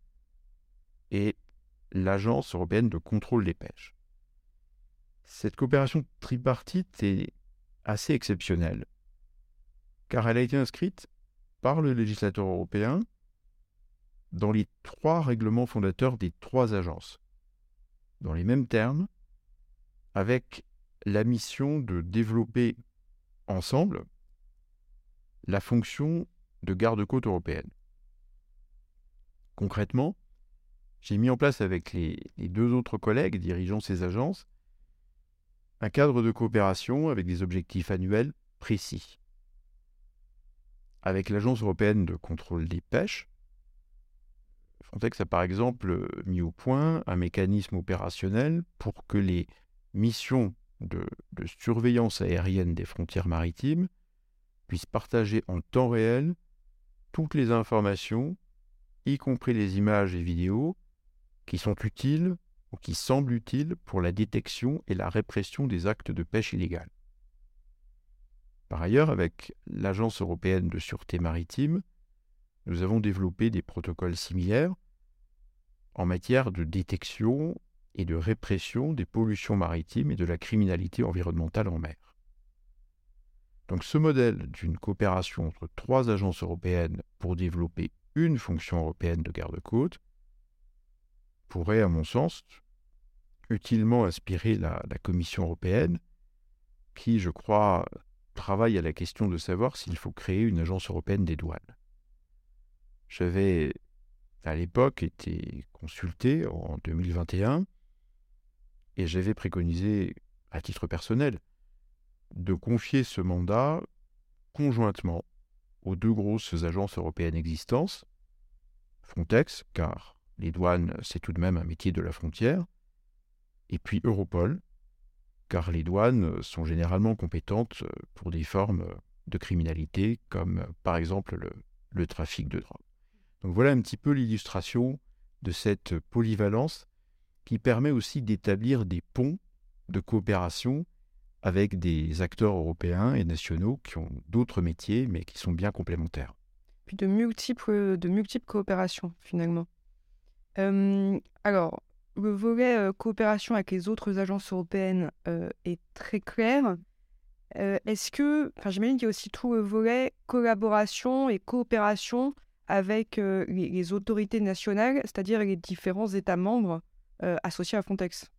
et l'Agence européenne de contrôle des pêches. Cette coopération tripartite est assez exceptionnelle car elle a été inscrite par le législateur européen dans les trois règlements fondateurs des trois agences, dans les mêmes termes, avec la mission de développer ensemble la fonction de garde-côte européenne. Concrètement, j'ai mis en place avec les, deux autres collègues dirigeant ces agences un cadre de coopération avec des objectifs annuels précis. Avec l'Agence européenne de contrôle des pêches, Frontex a par exemple mis au point un mécanisme opérationnel pour que les missions de, de surveillance aérienne des frontières maritimes puissent partager en temps réel toutes les informations, y compris les images et vidéos, qui sont utiles ou qui semblent utiles pour la détection et la répression des actes de pêche illégale. Par ailleurs, avec l'Agence européenne de sûreté maritime, nous avons développé des protocoles similaires en matière de détection et de répression des pollutions maritimes et de la criminalité environnementale en mer. Donc ce modèle d'une coopération entre trois agences européennes pour développer une fonction européenne de garde-côte pourrait, à mon sens, utilement inspirer la, la, Commission européenne, qui, je crois, travaille à la question de savoir s'il faut créer une agence européenne des douanes. J'avais, à l'époque, été consulté en 2021 et j'avais préconisé, à titre personnel, de confier ce mandat conjointement aux deux grosses agences européennes existantes, Frontex, car les douanes, c'est tout de même un métier de la frontière, et puis Europol, car les douanes sont généralement compétentes pour des formes de criminalité, comme par exemple le, trafic de drogue. Donc voilà un petit peu l'illustration de cette polyvalence qui permet aussi d'établir des ponts de coopération avec des acteurs européens et nationaux qui ont d'autres métiers, mais qui sont bien complémentaires. Puis de multiples, de multiples coopérations, finalement. Euh, alors, le volet coopération avec les autres agences européennes est très clair. Est-ce que, enfin, j'imagine qu'il y a aussi tout le volet collaboration et coopération avec les, autorités nationales, c'est-à-dire les différents États membres associés à Frontex?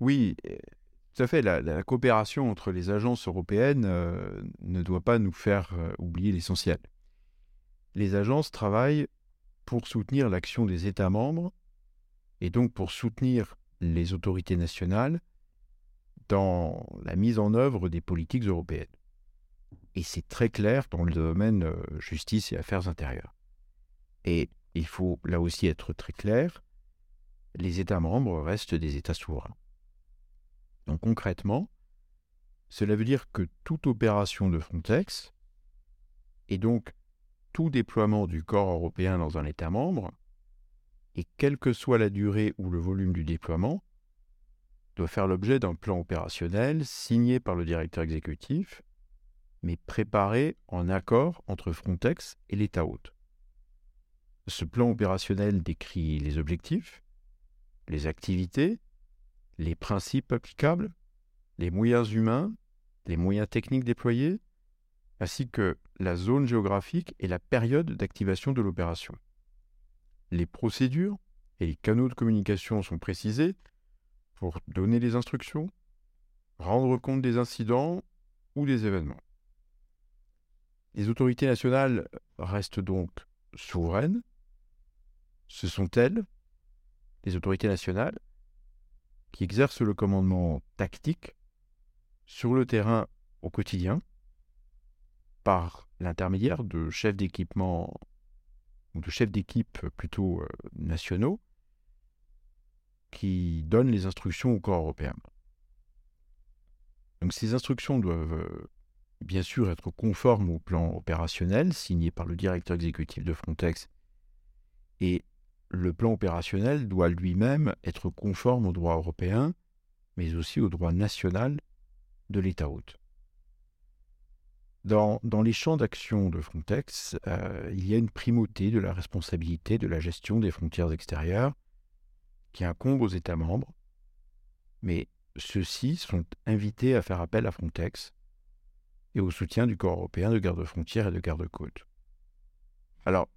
Oui, tout à fait, la, coopération entre les agences européennes ne doit pas nous faire oublier l'essentiel. Les agences travaillent pour soutenir l'action des États membres et donc pour soutenir les autorités nationales dans la mise en œuvre des politiques européennes. Et c'est très clair dans le domaine euh, justice et affaires intérieures. Et il faut là aussi être très clair, les États membres restent des États souverains. Donc concrètement, cela veut dire que toute opération de Frontex, et donc tout déploiement du corps européen dans un État membre, et quelle que soit la durée ou le volume du déploiement, doit faire l'objet d'un plan opérationnel signé par le directeur exécutif, mais préparé en accord entre Frontex et l'État hôte. Ce plan opérationnel décrit les objectifs, les activités, les principes applicables, les moyens humains, les moyens techniques déployés, ainsi que la zone géographique et la période d'activation de l'opération. Les procédures et les canaux de communication sont précisés pour donner les instructions, rendre compte des incidents ou des événements. Les autorités nationales restent donc souveraines. Ce sont elles, les autorités nationales, qui exercent le commandement tactique sur le terrain au quotidien par l'intermédiaire de chefs d'équipement ou de chefs d'équipe plutôt euh, nationaux qui donnent les instructions au corps européen. Donc ces instructions doivent euh, bien sûr être conformes au plan opérationnel signé par le directeur exécutif de Frontex et le plan opérationnel doit lui-même être conforme au droit européen, mais aussi au droit national de l'État hôte. Dans, les champs d'action de Frontex, euh, il y a une primauté de la responsabilité de la gestion des frontières extérieures qui incombe aux États membres, mais ceux-ci sont invités à faire appel à Frontex et au soutien du corps européen de garde-frontières et de garde-côtes. Alors,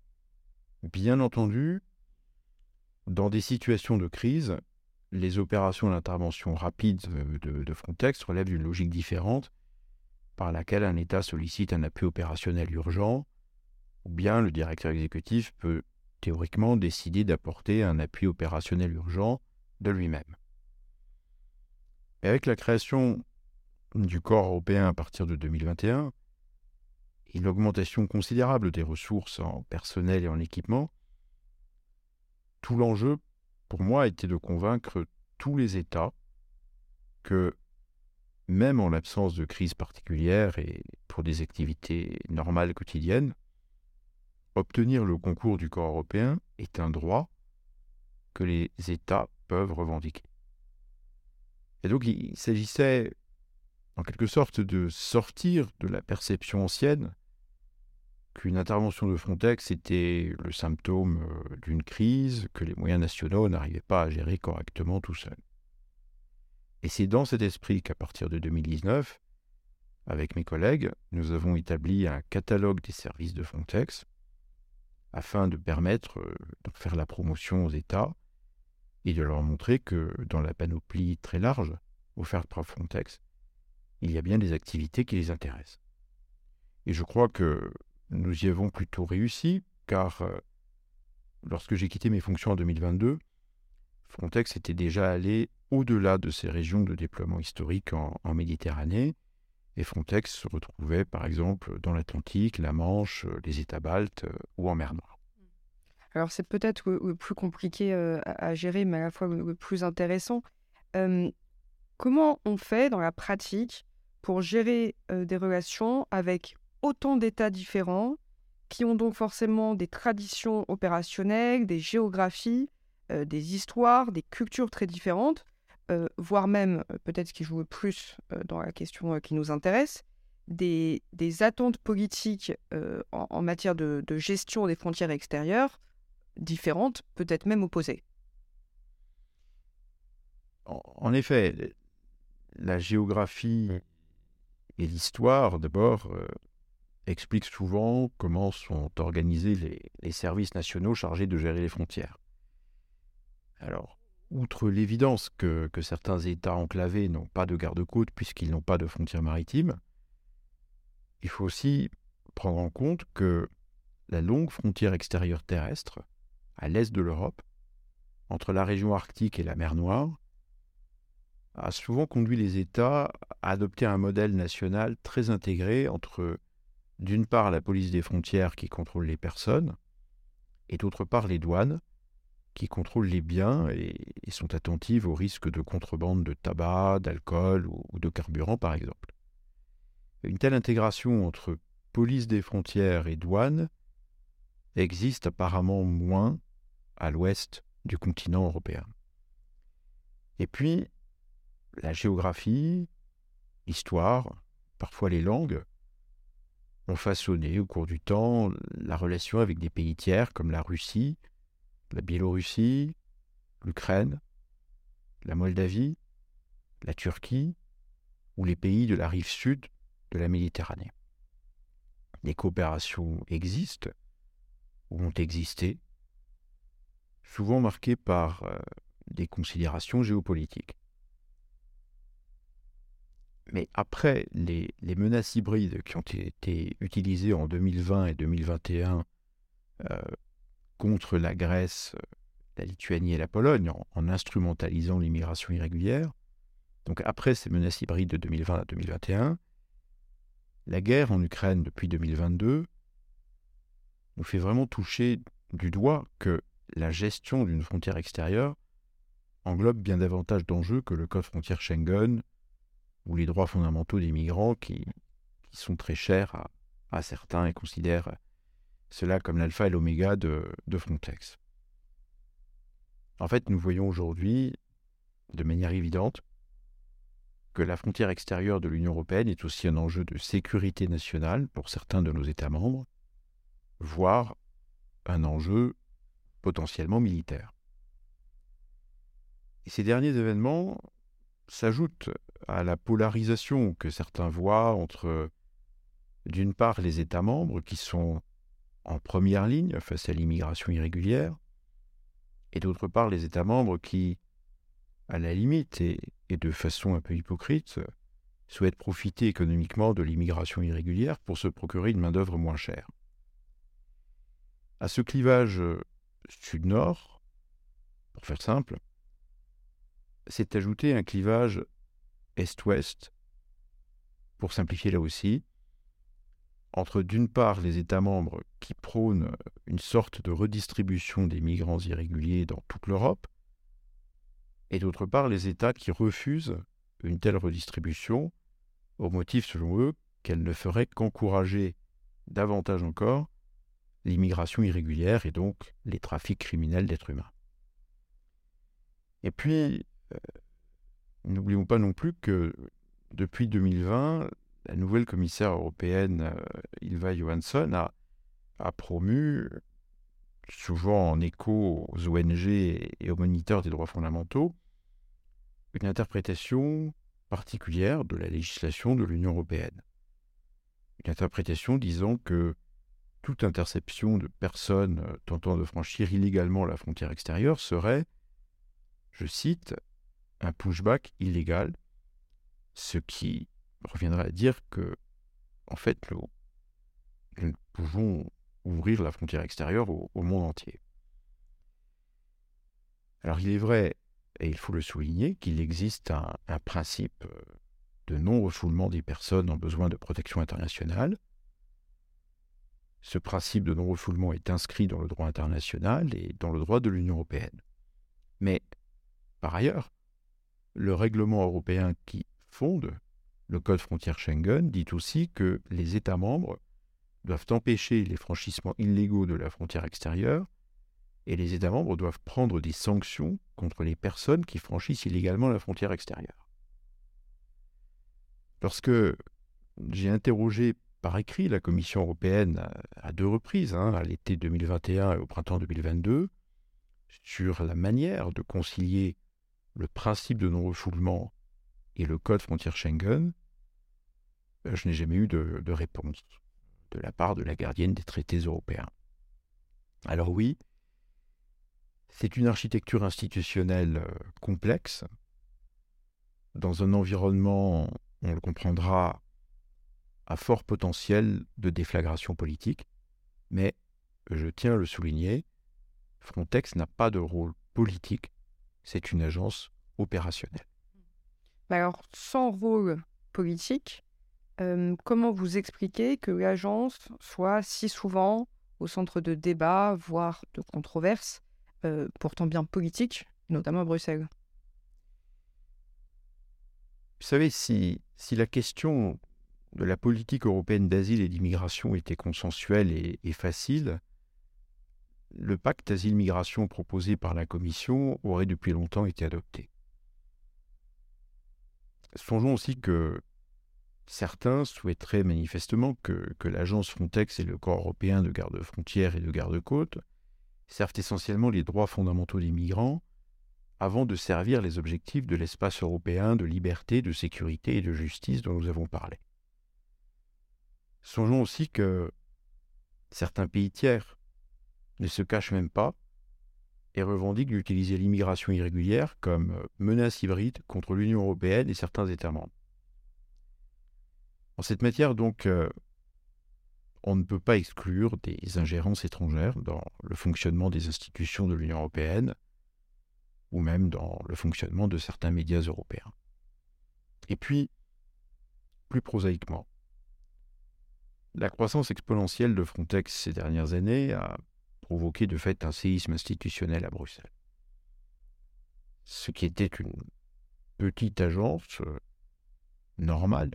bien entendu, dans des situations de crise, les opérations d'intervention rapide de, de, Frontex relèvent d'une logique différente par laquelle un État sollicite un appui opérationnel urgent, ou bien le directeur exécutif peut théoriquement décider d'apporter un appui opérationnel urgent de lui-même. avec la création du corps européen à partir de 2021 et l'augmentation considérable des ressources en personnel et en équipement, tout l'enjeu pour moi était de convaincre tous les États que même en l'absence de crise particulière et pour des activités normales quotidiennes, obtenir le concours du corps européen est un droit que les États peuvent revendiquer. Et donc il s'agissait en quelque sorte de sortir de la perception ancienne qu'une intervention de Frontex était le symptôme euh, d'une crise que les moyens nationaux n'arrivaient pas à gérer correctement tout seuls. Et c'est dans cet esprit qu'à partir de 2019, avec mes collègues, nous avons établi un catalogue des services de Frontex afin de permettre euh, de faire la promotion aux États et de leur montrer que dans la panoplie très large offerte par Frontex, il y a bien des activités qui les intéressent. Et je crois que nous y avons plutôt réussi, car euh, lorsque j'ai quitté mes fonctions en 2022, Frontex était déjà allé au-delà de ces régions de déploiement historique en, Méditerranée, et Frontex se retrouvait par exemple dans l'Atlantique, la Manche, euh, les États baltes euh, ou en mer Noire. Alors c'est peut-être le, plus compliqué à, gérer, mais à la fois le, plus intéressant. comment on fait dans la pratique pour gérer des relations avec autant d'États différents qui ont donc forcément des traditions opérationnelles, des géographies, des histoires, des cultures très différentes, voire même, peut-être ce qui joue le plus dans la question qui nous intéresse, des, attentes politiques en, matière de, gestion des frontières extérieures différentes, peut-être même opposées. En, effet, la géographie et l'histoire, d'abord, expliquent souvent comment sont organisés les, services nationaux chargés de gérer les frontières. Alors, outre l'évidence que, certains États enclavés n'ont pas de garde-côte puisqu'ils n'ont pas de frontières maritimes, il faut aussi prendre en compte que la longue frontière extérieure terrestre, à l'est de l'Europe, entre la région arctique et la mer Noire, a souvent conduit les États à adopter un modèle national très intégré entre d'une part la police des frontières qui contrôle les personnes, et d'autre part les douanes qui contrôlent les biens et, sont attentives aux risques de contrebande de tabac, d'alcool ou, de carburant par exemple. Une telle intégration entre police des frontières et douanes existe apparemment moins à l'ouest du continent européen. Et puis, la géographie, l'histoire, parfois les langues, ont façonné au cours du temps la relation avec des pays tiers comme la Russie, la Biélorussie, l'Ukraine, la Moldavie, la Turquie ou les pays de la rive sud de la Méditerranée. Des coopérations existent ou ont existé, souvent marquées par euh, des considérations géopolitiques. Mais après les, menaces hybrides qui ont été utilisées en 2020 et 2021 euh, contre la Grèce, la Lituanie et la Pologne en, instrumentalisant l'immigration irrégulière, donc après ces menaces hybrides de 2020 à 2021, la guerre en Ukraine depuis 2022 nous fait vraiment toucher du doigt que la gestion d'une frontière extérieure englobe bien davantage d'enjeux que le code frontière Schengen, ou les droits fondamentaux des migrants qui, sont très chers à, certains et considèrent cela comme l'alpha et l'oméga de, de Frontex. En fait, nous voyons aujourd'hui, de manière évidente, que la frontière extérieure de l'Union européenne est aussi un enjeu de sécurité nationale pour certains de nos États membres, voire un enjeu potentiellement militaire. Et ces derniers événements s'ajoutent à la polarisation que certains voient entre, d'une part, les États membres qui sont en première ligne face à l'immigration irrégulière, et d'autre part, les États membres qui à la limite, et, de façon un peu hypocrite, souhaitent profiter économiquement de l'immigration irrégulière pour se procurer une main-d'œuvre moins chère. À ce clivage sud-nord, pour faire simple, s'est ajouté un clivage est-ouest, pour simplifier là aussi, entre d'une part les États membres qui prônent une sorte de redistribution des migrants irréguliers dans toute l'Europe, et d'autre part les États qui refusent une telle redistribution, au motif selon eux qu'elle ne ferait qu'encourager davantage encore l'immigration irrégulière et donc les trafics criminels d'êtres humains. Et puis, euh, n'oublions pas non plus que depuis 2020, la nouvelle commissaire européenne, euh, Ilva Johansson, a, a, promu, souvent en écho aux ONG et aux moniteurs des droits fondamentaux, une interprétation particulière de la législation de l'Union européenne. Une interprétation disant que toute interception de personnes euh, tentant de franchir illégalement la frontière extérieure serait, je cite, un pushback illégal, ce qui reviendrait à dire que, en fait, nous, pouvons ouvrir la frontière extérieure au, monde entier. Alors il est vrai, et il faut le souligner, qu'il existe un, principe euh, de non-refoulement des personnes en besoin de protection internationale. Ce principe de non-refoulement est inscrit dans le droit international et dans le droit de l'Union européenne. Mais, par ailleurs, le règlement européen qui fonde le Code frontière Schengen dit aussi que les États membres doivent empêcher les franchissements illégaux de la frontière extérieure et les États membres doivent prendre des sanctions contre les personnes qui franchissent illégalement la frontière extérieure. Lorsque j'ai interrogé par écrit la Commission européenne à deux reprises, hein, à l'été 2021 et au printemps 2022, sur la manière de concilier le principe de non-refoulement et le code frontière Schengen, euh, je n'ai jamais eu de, réponse de la part de la gardienne des traités européens. Alors oui, c'est une architecture institutionnelle euh, complexe, dans un environnement, on le comprendra, à fort potentiel de déflagration politique, mais, je tiens à le souligner, Frontex n'a pas de rôle politique, c'est une agence opérationnelle. Alors, sans rôle politique, euh, comment vous expliquez que l'agence soit si souvent au centre de débats, voire de controverses, euh, pourtant bien politiques, notamment à Bruxelles? Vous savez, si, si la question de la politique européenne d'asile et d'immigration était consensuelle et, et facile, le pacte asile-migration proposé par la Commission aurait depuis longtemps été adopté. Songeons aussi que certains souhaiteraient manifestement que, l'agence Frontex et le corps européen de garde-frontières et de garde-côtes servent essentiellement les droits fondamentaux des migrants avant de servir les objectifs de l'espace européen de liberté, de sécurité et de justice dont nous avons parlé. Songeons aussi que certains pays tiers ne se cachent même pas et revendique d'utiliser l'immigration irrégulière comme euh, menace hybride contre l'Union européenne et certains États membres. En cette matière, donc, euh, on ne peut pas exclure des ingérences étrangères dans le fonctionnement des institutions de l'Union européenne ou même dans le fonctionnement de certains médias européens. Et puis, plus prosaïquement, la croissance exponentielle de Frontex ces dernières années a provoqué de fait un séisme institutionnel à Bruxelles. Ce qui était une petite agence euh, normale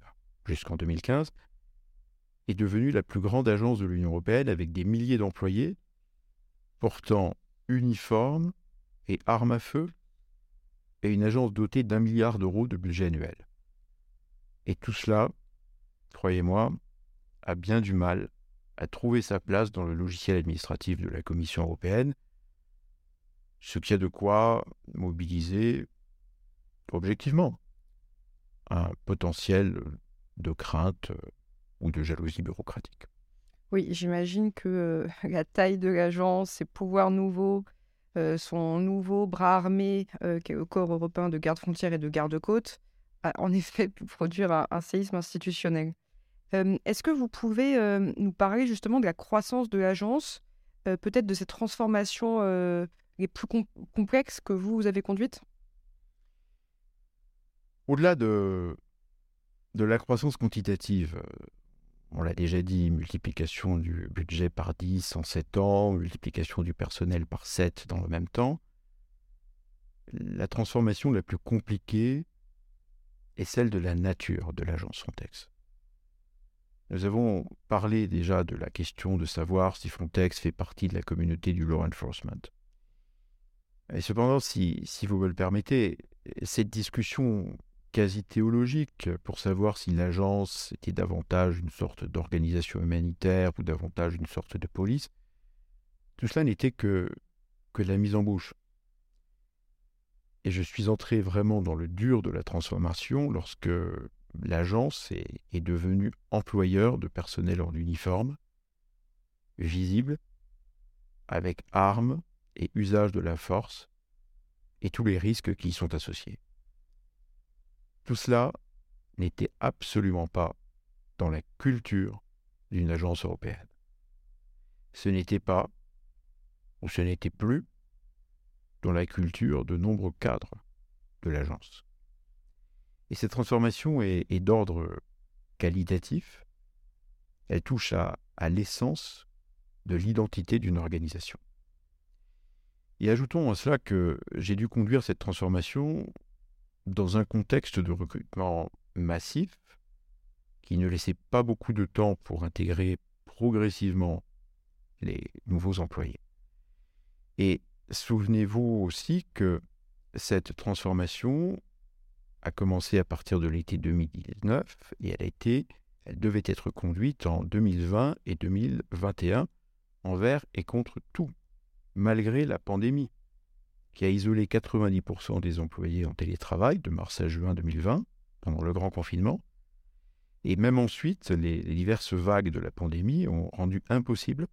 jusqu'en 2015 est devenu la plus grande agence de l'Union européenne avec des milliers d'employés portant uniformes et armes à feu et une agence dotée d'un milliard d'euros de budget annuel. Et tout cela, croyez-moi, a bien du mal à trouver sa place dans le logiciel administratif de la Commission européenne, ce qui a de quoi mobiliser objectivement un potentiel de crainte euh, ou de jalousie bureaucratique. Oui, j'imagine que euh, la taille de l'agence, ses pouvoirs nouveaux, son nouveau bras armé, qui est le corps européen de garde-frontières et de garde-côtes, a en effet pu produire un, séisme institutionnel. Est-ce que vous pouvez nous parler justement de la croissance de l'agence, peut-être de ces transformations les plus complexes que vous, avez conduites? Au-delà de, de la croissance quantitative, on l'a déjà dit, multiplication du budget par 10 en 7 ans, multiplication du personnel par 7 dans le même temps. La transformation la plus compliquée est celle de la nature de l'agence Frontex. Nous avons parlé déjà de la question de savoir si Frontex fait partie de la communauté du law enforcement. Et cependant, si, si vous me le permettez, cette discussion quasi théologique pour savoir si l'agence était davantage une sorte d'organisation humanitaire ou davantage une sorte de police. Tout cela n'était que, que la mise en bouche. Et je suis entré vraiment dans le dur de la transformation lorsque l'agence est, devenue employeur de personnel en uniforme, visible, avec armes et usage de la force, et tous les risques qui y sont associés. Tout cela n'était absolument pas dans la culture d'une agence européenne. Ce n'était pas, ou ce n'était plus, dans la culture de nombreux cadres de l'agence. Et cette transformation est, d'ordre qualitatif, elle touche à, l'essence de l'identité d'une organisation. Et ajoutons à cela que j'ai dû conduire cette transformation dans un contexte de recrutement massif qui ne laissait pas beaucoup de temps pour intégrer progressivement les nouveaux employés. Et souvenez-vous aussi que cette transformation a commencé à partir de l'été 2019 et elle a été, elle devait être conduite en 2020 et 2021 envers et contre tout, malgré la pandémie qui a isolé 90% des employés en télétravail de mars à juin 2020, pendant le grand confinement. Et même ensuite, les, diverses vagues de la pandémie ont rendu impossible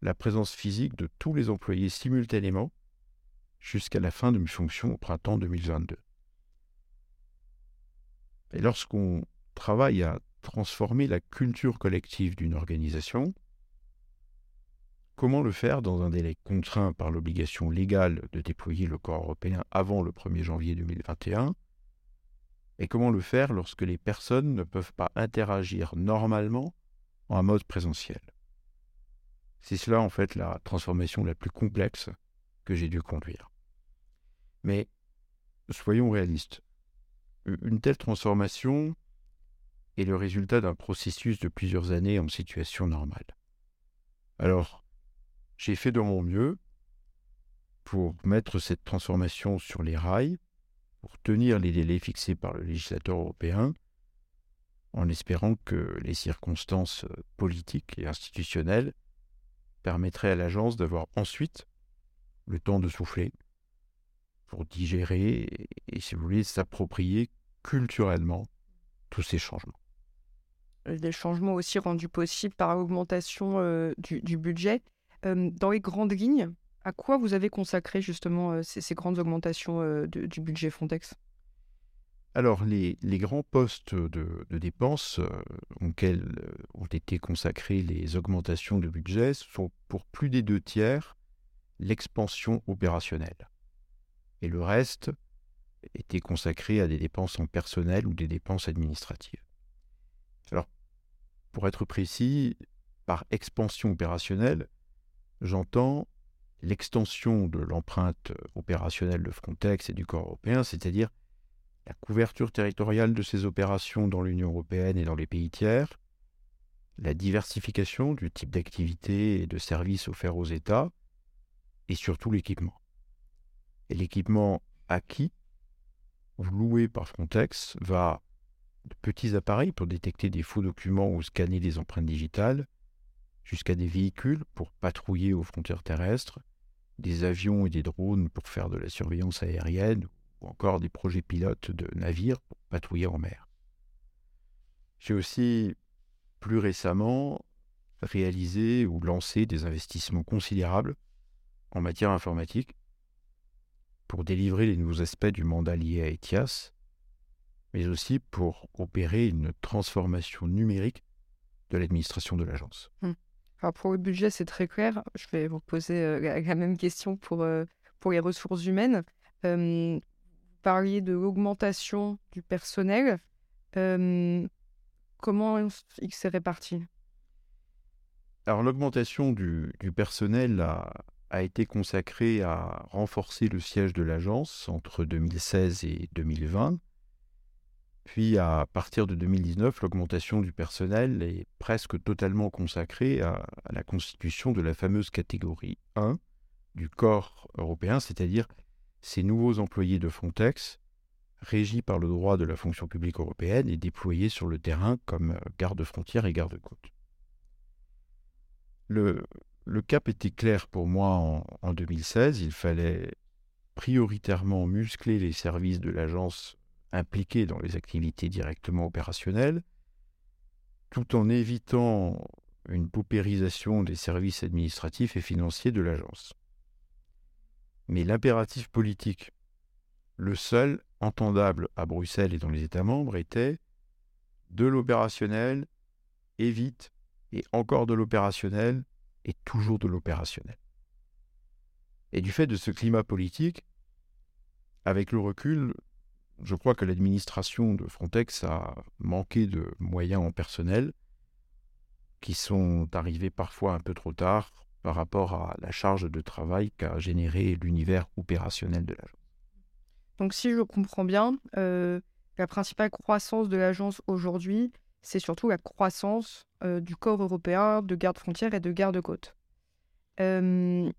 la présence physique de tous les employés simultanément jusqu'à la fin de mes fonctions au printemps 2022. Et lorsqu'on travaille à transformer la culture collective d'une organisation, Comment le faire dans un délai contraint par l'obligation légale de déployer le corps européen avant le 1er janvier 2021 Et comment le faire lorsque les personnes ne peuvent pas interagir normalement en mode présentiel? C'est cela en fait la transformation la plus complexe que j'ai dû conduire. Mais soyons réalistes. Une telle transformation est le résultat d'un processus de plusieurs années en situation normale. Alors, j'ai fait de mon mieux pour mettre cette transformation sur les rails, pour tenir les délais fixés par le législateur européen, en espérant que les circonstances politiques et institutionnelles permettraient à l'agence d'avoir ensuite le temps de souffler pour digérer et, si vous voulez, s'approprier culturellement tous ces changements. Des changements aussi rendus possibles par l'augmentation euh, du, budget dans les grandes lignes, à quoi vous avez consacré justement ces, grandes augmentations du budget Frontex? Alors, les, grands postes de, dépenses auxquels ont été consacrées les augmentations de budget sont pour plus des deux tiers l'expansion opérationnelle. Et le reste était consacré à des dépenses en personnel ou des dépenses administratives. Alors, pour être précis, par expansion opérationnelle, j'entends l'extension de l'empreinte opérationnelle de Frontex et du corps européen, c'est-à-dire la couverture territoriale de ces opérations dans l'Union européenne et dans les pays tiers, la diversification du type d'activité et de services offerts aux États, et surtout l'équipement. Et l'équipement acquis, loué par Frontex, va de petits appareils pour détecter des faux documents ou scanner des empreintes digitales, jusqu'à des véhicules pour patrouiller aux frontières terrestres, des avions et des drones pour faire de la surveillance aérienne, ou encore des projets pilotes de navires pour patrouiller en mer. J'ai aussi, plus récemment, réalisé ou lancé des investissements considérables en matière informatique pour délivrer les nouveaux aspects du mandat lié à ETIAS, mais aussi pour opérer une transformation numérique de l'administration de l'agence. Hmm. Alors pour le budget, c'est très clair. Je vais vous poser euh, la, même question pour, euh, pour les ressources humaines. vous parliez de l'augmentation du personnel. comment il s'est réparti? Alors l'augmentation du, du, personnel a, a été consacrée à renforcer le siège de l'agence entre 2016 et 2020 puis à partir de 2019, l'augmentation du personnel est presque totalement consacrée à, la constitution de la fameuse catégorie 1 du corps européen, c'est-à-dire ces nouveaux employés de Frontex régis par le droit de la fonction publique européenne et déployés sur le terrain comme garde-frontières et garde-côtes. Le, cap était clair pour moi en, en 2016. Il fallait prioritairement muscler les services de l'agence impliqués dans les activités directement opérationnelles, tout en évitant une paupérisation des services administratifs et financiers de l'agence. Mais l'impératif politique, le seul entendable à Bruxelles et dans les États membres, était de l'opérationnel, et vite, et encore de l'opérationnel, et toujours de l'opérationnel. Et du fait de ce climat politique, avec le recul, je crois que l'administration de Frontex a manqué de moyens en personnel qui sont arrivés parfois un peu trop tard par rapport à la charge de travail qu'a généré l'univers opérationnel de l'agence. Donc si je comprends bien, euh, la principale croissance de l'agence aujourd'hui, c'est surtout la croissance euh, du corps européen de garde-frontières et de garde-côtes. Euh,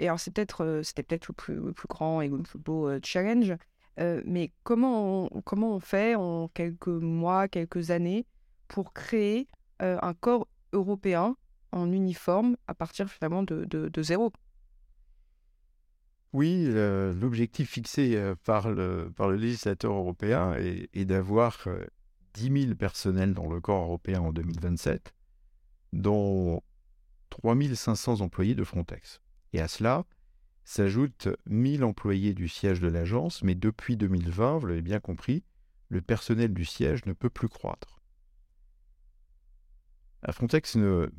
et alors peut-être, c'était peut-être le plus, grand et le plus beau challenge, euh, mais comment on, fait en quelques mois, quelques années pour créer euh, un corps européen en uniforme à partir finalement de, zéro? Oui, l'objectif fixé euh, par le, par le législateur européen est d'avoir 10 000 personnels dans le corps européen en 2027, dont 3 500 employés de Frontex. Et à cela, s'ajoutent 1000 employés du siège de l'agence, mais depuis 2020, vous l'avez bien compris, le personnel du siège ne peut plus croître. Frontex ne,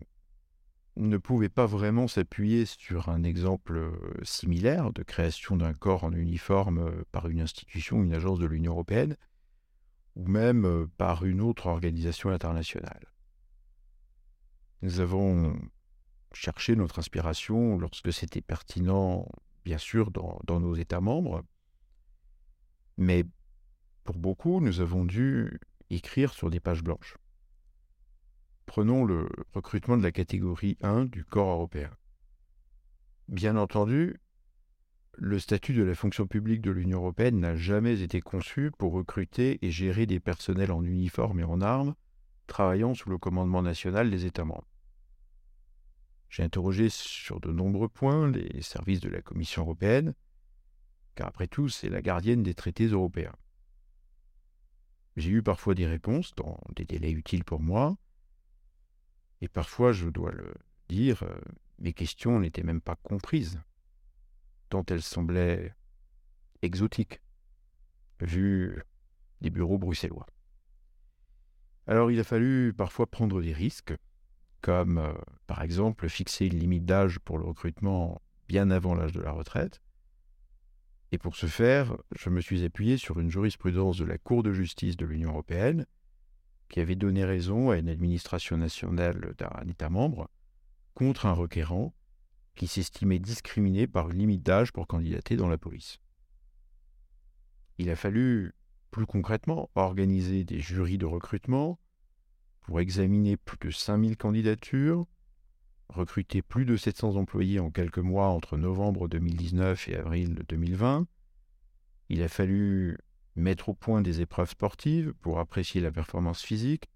ne pouvait pas vraiment s'appuyer sur un exemple euh, similaire de création d'un corps en uniforme euh, par une institution, une agence de l'Union européenne, ou même euh, par une autre organisation internationale. Nous avons chercher notre inspiration lorsque c'était pertinent, bien sûr, dans, nos États membres. Mais pour beaucoup, nous avons dû écrire sur des pages blanches. Prenons le recrutement de la catégorie 1 du corps européen. Bien entendu, le statut de la fonction publique de l'Union européenne n'a jamais été conçu pour recruter et gérer des personnels en uniforme et en armes travaillant sous le commandement national des États membres. J'ai interrogé sur de nombreux points les services de la Commission européenne, car après tout, c'est la gardienne des traités européens. J'ai eu parfois des réponses dans des délais utiles pour moi, et parfois, je dois le dire, euh, mes questions n'étaient même pas comprises, tant elles semblaient exotiques, vu des bureaux bruxellois. Alors il a fallu parfois prendre des risques, comme euh, par exemple fixer une limite d'âge pour le recrutement bien avant l'âge de la retraite. Et pour ce faire, je me suis appuyé sur une jurisprudence de la Cour de justice de l'Union européenne qui avait donné raison à une administration nationale d'un État membre contre un requérant qui s'estimait discriminé par une limite d'âge pour candidater dans la police. Il a fallu, plus concrètement, organiser des jurys de recrutement, pour examiner plus de 5000 candidatures, recruter plus de 700 employés en quelques mois entre novembre 2019 et avril 2020. Il a fallu mettre au point des épreuves sportives pour apprécier la performance physique,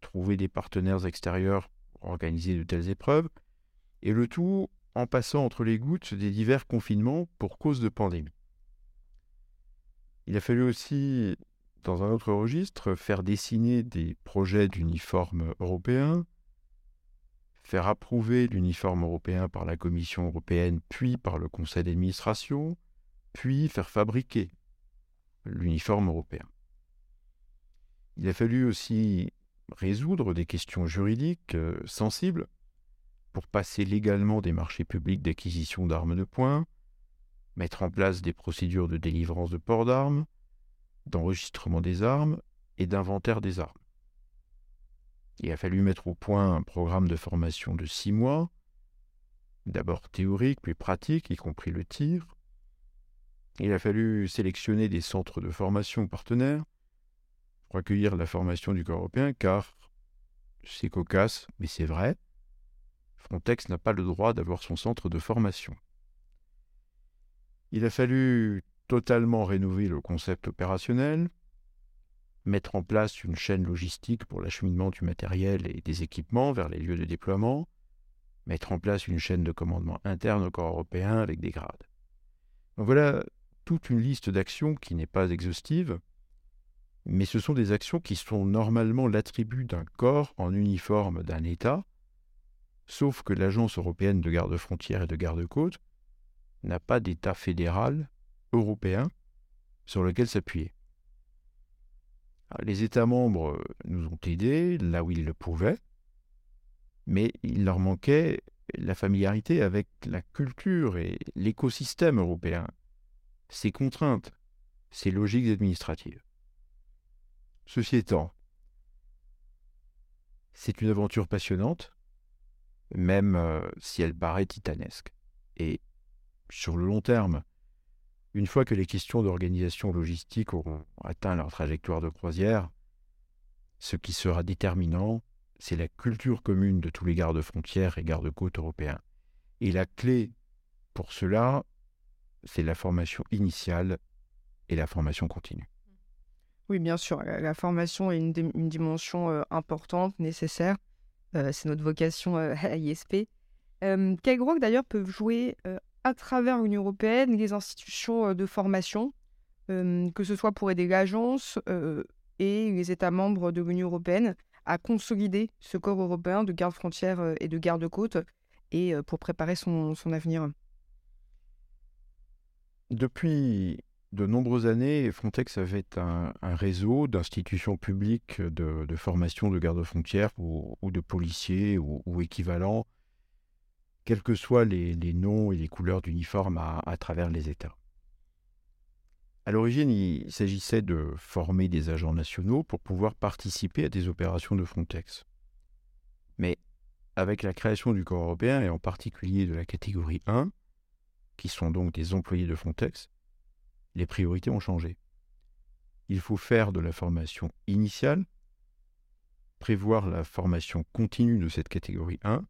trouver des partenaires extérieurs pour organiser de telles épreuves, et le tout en passant entre les gouttes des divers confinements pour cause de pandémie. Il a fallu aussi dans un autre registre, faire dessiner des projets d'uniforme européen, faire approuver l'uniforme européen par la Commission européenne puis par le Conseil d'administration, puis faire fabriquer l'uniforme européen. Il a fallu aussi résoudre des questions juridiques euh, sensibles pour passer légalement des marchés publics d'acquisition d'armes de poing, mettre en place des procédures de délivrance de port d'armes, d'enregistrement des armes et d'inventaire des armes. Il a fallu mettre au point un programme de formation de six mois, d'abord théorique puis pratique, y compris le tir. Il a fallu sélectionner des centres de formation partenaires pour accueillir la formation du corps européen, car c'est cocasse, mais c'est vrai, Frontex n'a pas le droit d'avoir son centre de formation. Il a fallu totalement rénover le concept opérationnel, mettre en place une chaîne logistique pour l'acheminement du matériel et des équipements vers les lieux de déploiement, mettre en place une chaîne de commandement interne au corps européen avec des grades. voilà toute une liste d'actions qui n'est pas exhaustive, mais ce sont des actions qui sont normalement l'attribut d'un corps en uniforme d'un État, sauf que l'Agence européenne de garde-frontières et de garde-côtes n'a pas d'État fédéral européen sur lequel s'appuyer. Les États membres nous ont aidés là où ils le pouvaient, mais il leur manquait la familiarité avec la culture et l'écosystème européen, ses contraintes, ses logiques administratives. Ceci étant, c'est une aventure passionnante, même euh, si elle paraît titanesque. Et sur le long terme, une fois que les questions d'organisation logistique auront atteint leur trajectoire de croisière, ce qui sera déterminant, c'est la culture commune de tous les gardes-frontières et gardes-côtes européens. Et la clé pour cela, c'est la formation initiale et la formation continue. Oui, bien sûr, la, formation est une, dimension euh, importante, nécessaire. Euh, c'est notre vocation euh, à l'ISP. quel rôle d'ailleurs peuvent jouer à travers l'Union européenne les institutions euh, de formation, euh, que ce soit pour aider l'agence euh, et les États membres de l'Union européenne à consolider ce corps européen de garde-frontières et de garde-côtes et pour préparer son, avenir. Depuis de nombreuses années, Frontex avait un, réseau d'institutions publiques de, formation de garde-frontières ou, de policiers ou, équivalents quels que soient les, noms et les couleurs d'uniforme à, travers les États. À l'origine, il s'agissait de former des agents nationaux pour pouvoir participer à des opérations de Frontex. Mais avec la création du corps européen, et en particulier de la catégorie 1, qui sont donc des employés de Frontex, les priorités ont changé. Il faut faire de la formation initiale, prévoir la formation continue de cette catégorie 1,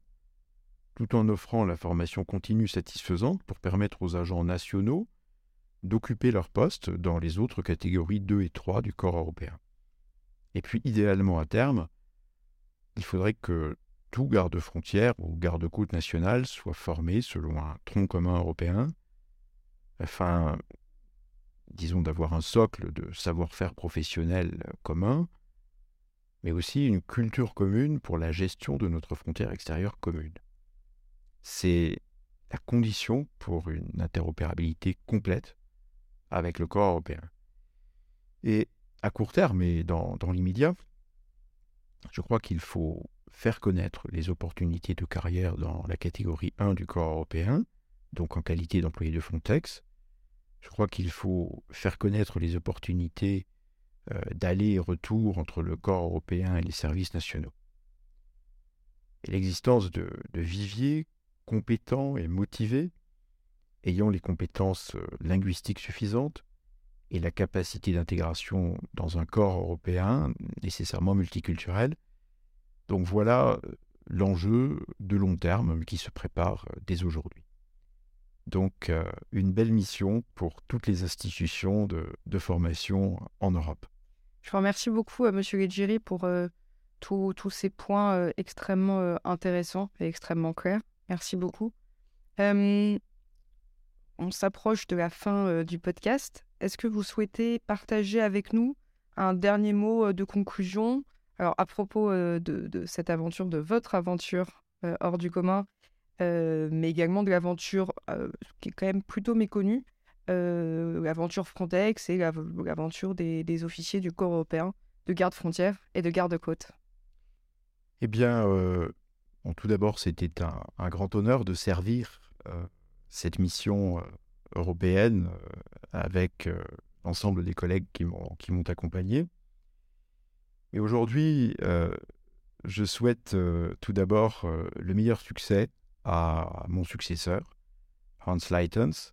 tout en offrant la formation continue satisfaisante pour permettre aux agents nationaux d'occuper leur poste dans les autres catégories 2 et 3 du corps européen. Et puis, idéalement à terme, il faudrait que tout garde-frontière ou garde-côte national soit formé selon un tronc commun européen, afin, disons, d'avoir un socle de savoir-faire professionnel commun, mais aussi une culture commune pour la gestion de notre frontière extérieure commune c'est la condition pour une interopérabilité complète avec le corps européen. Et à court terme et dans, l'immédiat, je crois qu'il faut faire connaître les opportunités de carrière dans la catégorie 1 du corps européen, donc en qualité d'employé de Frontex. Je crois qu'il faut faire connaître les opportunités euh, d'aller et retour entre le corps européen et les services nationaux. Et l'existence de, de viviers compétents et motivés, ayant les compétences euh, linguistiques suffisantes et la capacité d'intégration dans un corps européen nécessairement multiculturel. Donc voilà euh, l'enjeu de long terme qui se prépare dès aujourd'hui. Donc une belle mission pour toutes les institutions de, formation en Europe. Je vous remercie beaucoup, M. Legiri, pour tous ces points extrêmement intéressants et extrêmement clairs. Merci beaucoup. on s'approche de la fin du podcast. Est-ce que vous souhaitez partager avec nous un dernier mot de conclusion? Alors, à propos de, cette aventure, de votre aventure hors du commun, mais également de l'aventure qui est quand même plutôt méconnue l'aventure Frontex et l'aventure des, officiers du corps européen de garde frontière et de garde-côte Eh bien, tout d'abord, c'était un, grand honneur de servir cette mission européenne avec l'ensemble des collègues qui m'ont accompagné. Et aujourd'hui, je souhaite tout d'abord le meilleur succès à mon successeur, Hans Leitens,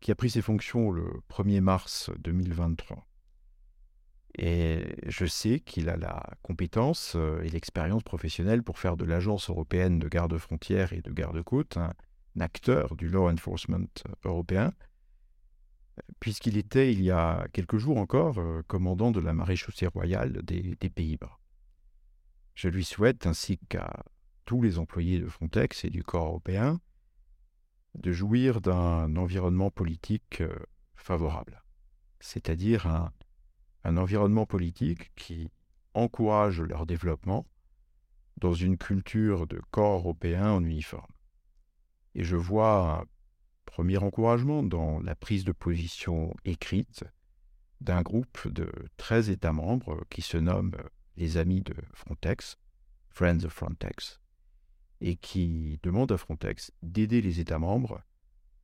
qui a pris ses fonctions le 1er mars 2023. Et je sais qu'il a la compétence et l'expérience professionnelle pour faire de l'Agence européenne de garde-frontières et de garde-côtes un, acteur du law enforcement européen, puisqu'il était, il y a quelques jours encore, commandant de la maréchaussée royale des Pays-Bas. Je lui souhaite, ainsi qu'à tous les employés de Frontex et du corps européen, de jouir d'un environnement politique euh, favorable, c'est-à-dire un, environnement politique qui encourage leur développement dans une culture de corps européen en uniforme. Et je vois un premier encouragement dans la prise de position écrite d'un groupe de 13 États membres qui se nomment les amis de Frontex, Friends of Frontex, et qui demande à Frontex d'aider les États membres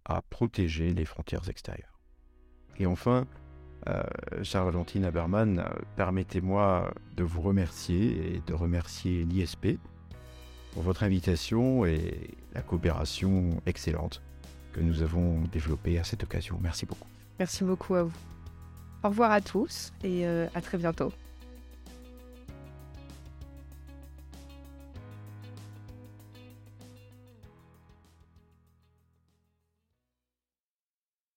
à protéger les frontières extérieures. Et enfin, euh, Charles-Argentine Haberman, euh, permettez-moi de vous remercier et de remercier l'ISP pour votre invitation et la coopération excellente que nous avons développée à cette occasion. Merci beaucoup. Merci beaucoup à vous. Au revoir à tous et euh, à très bientôt.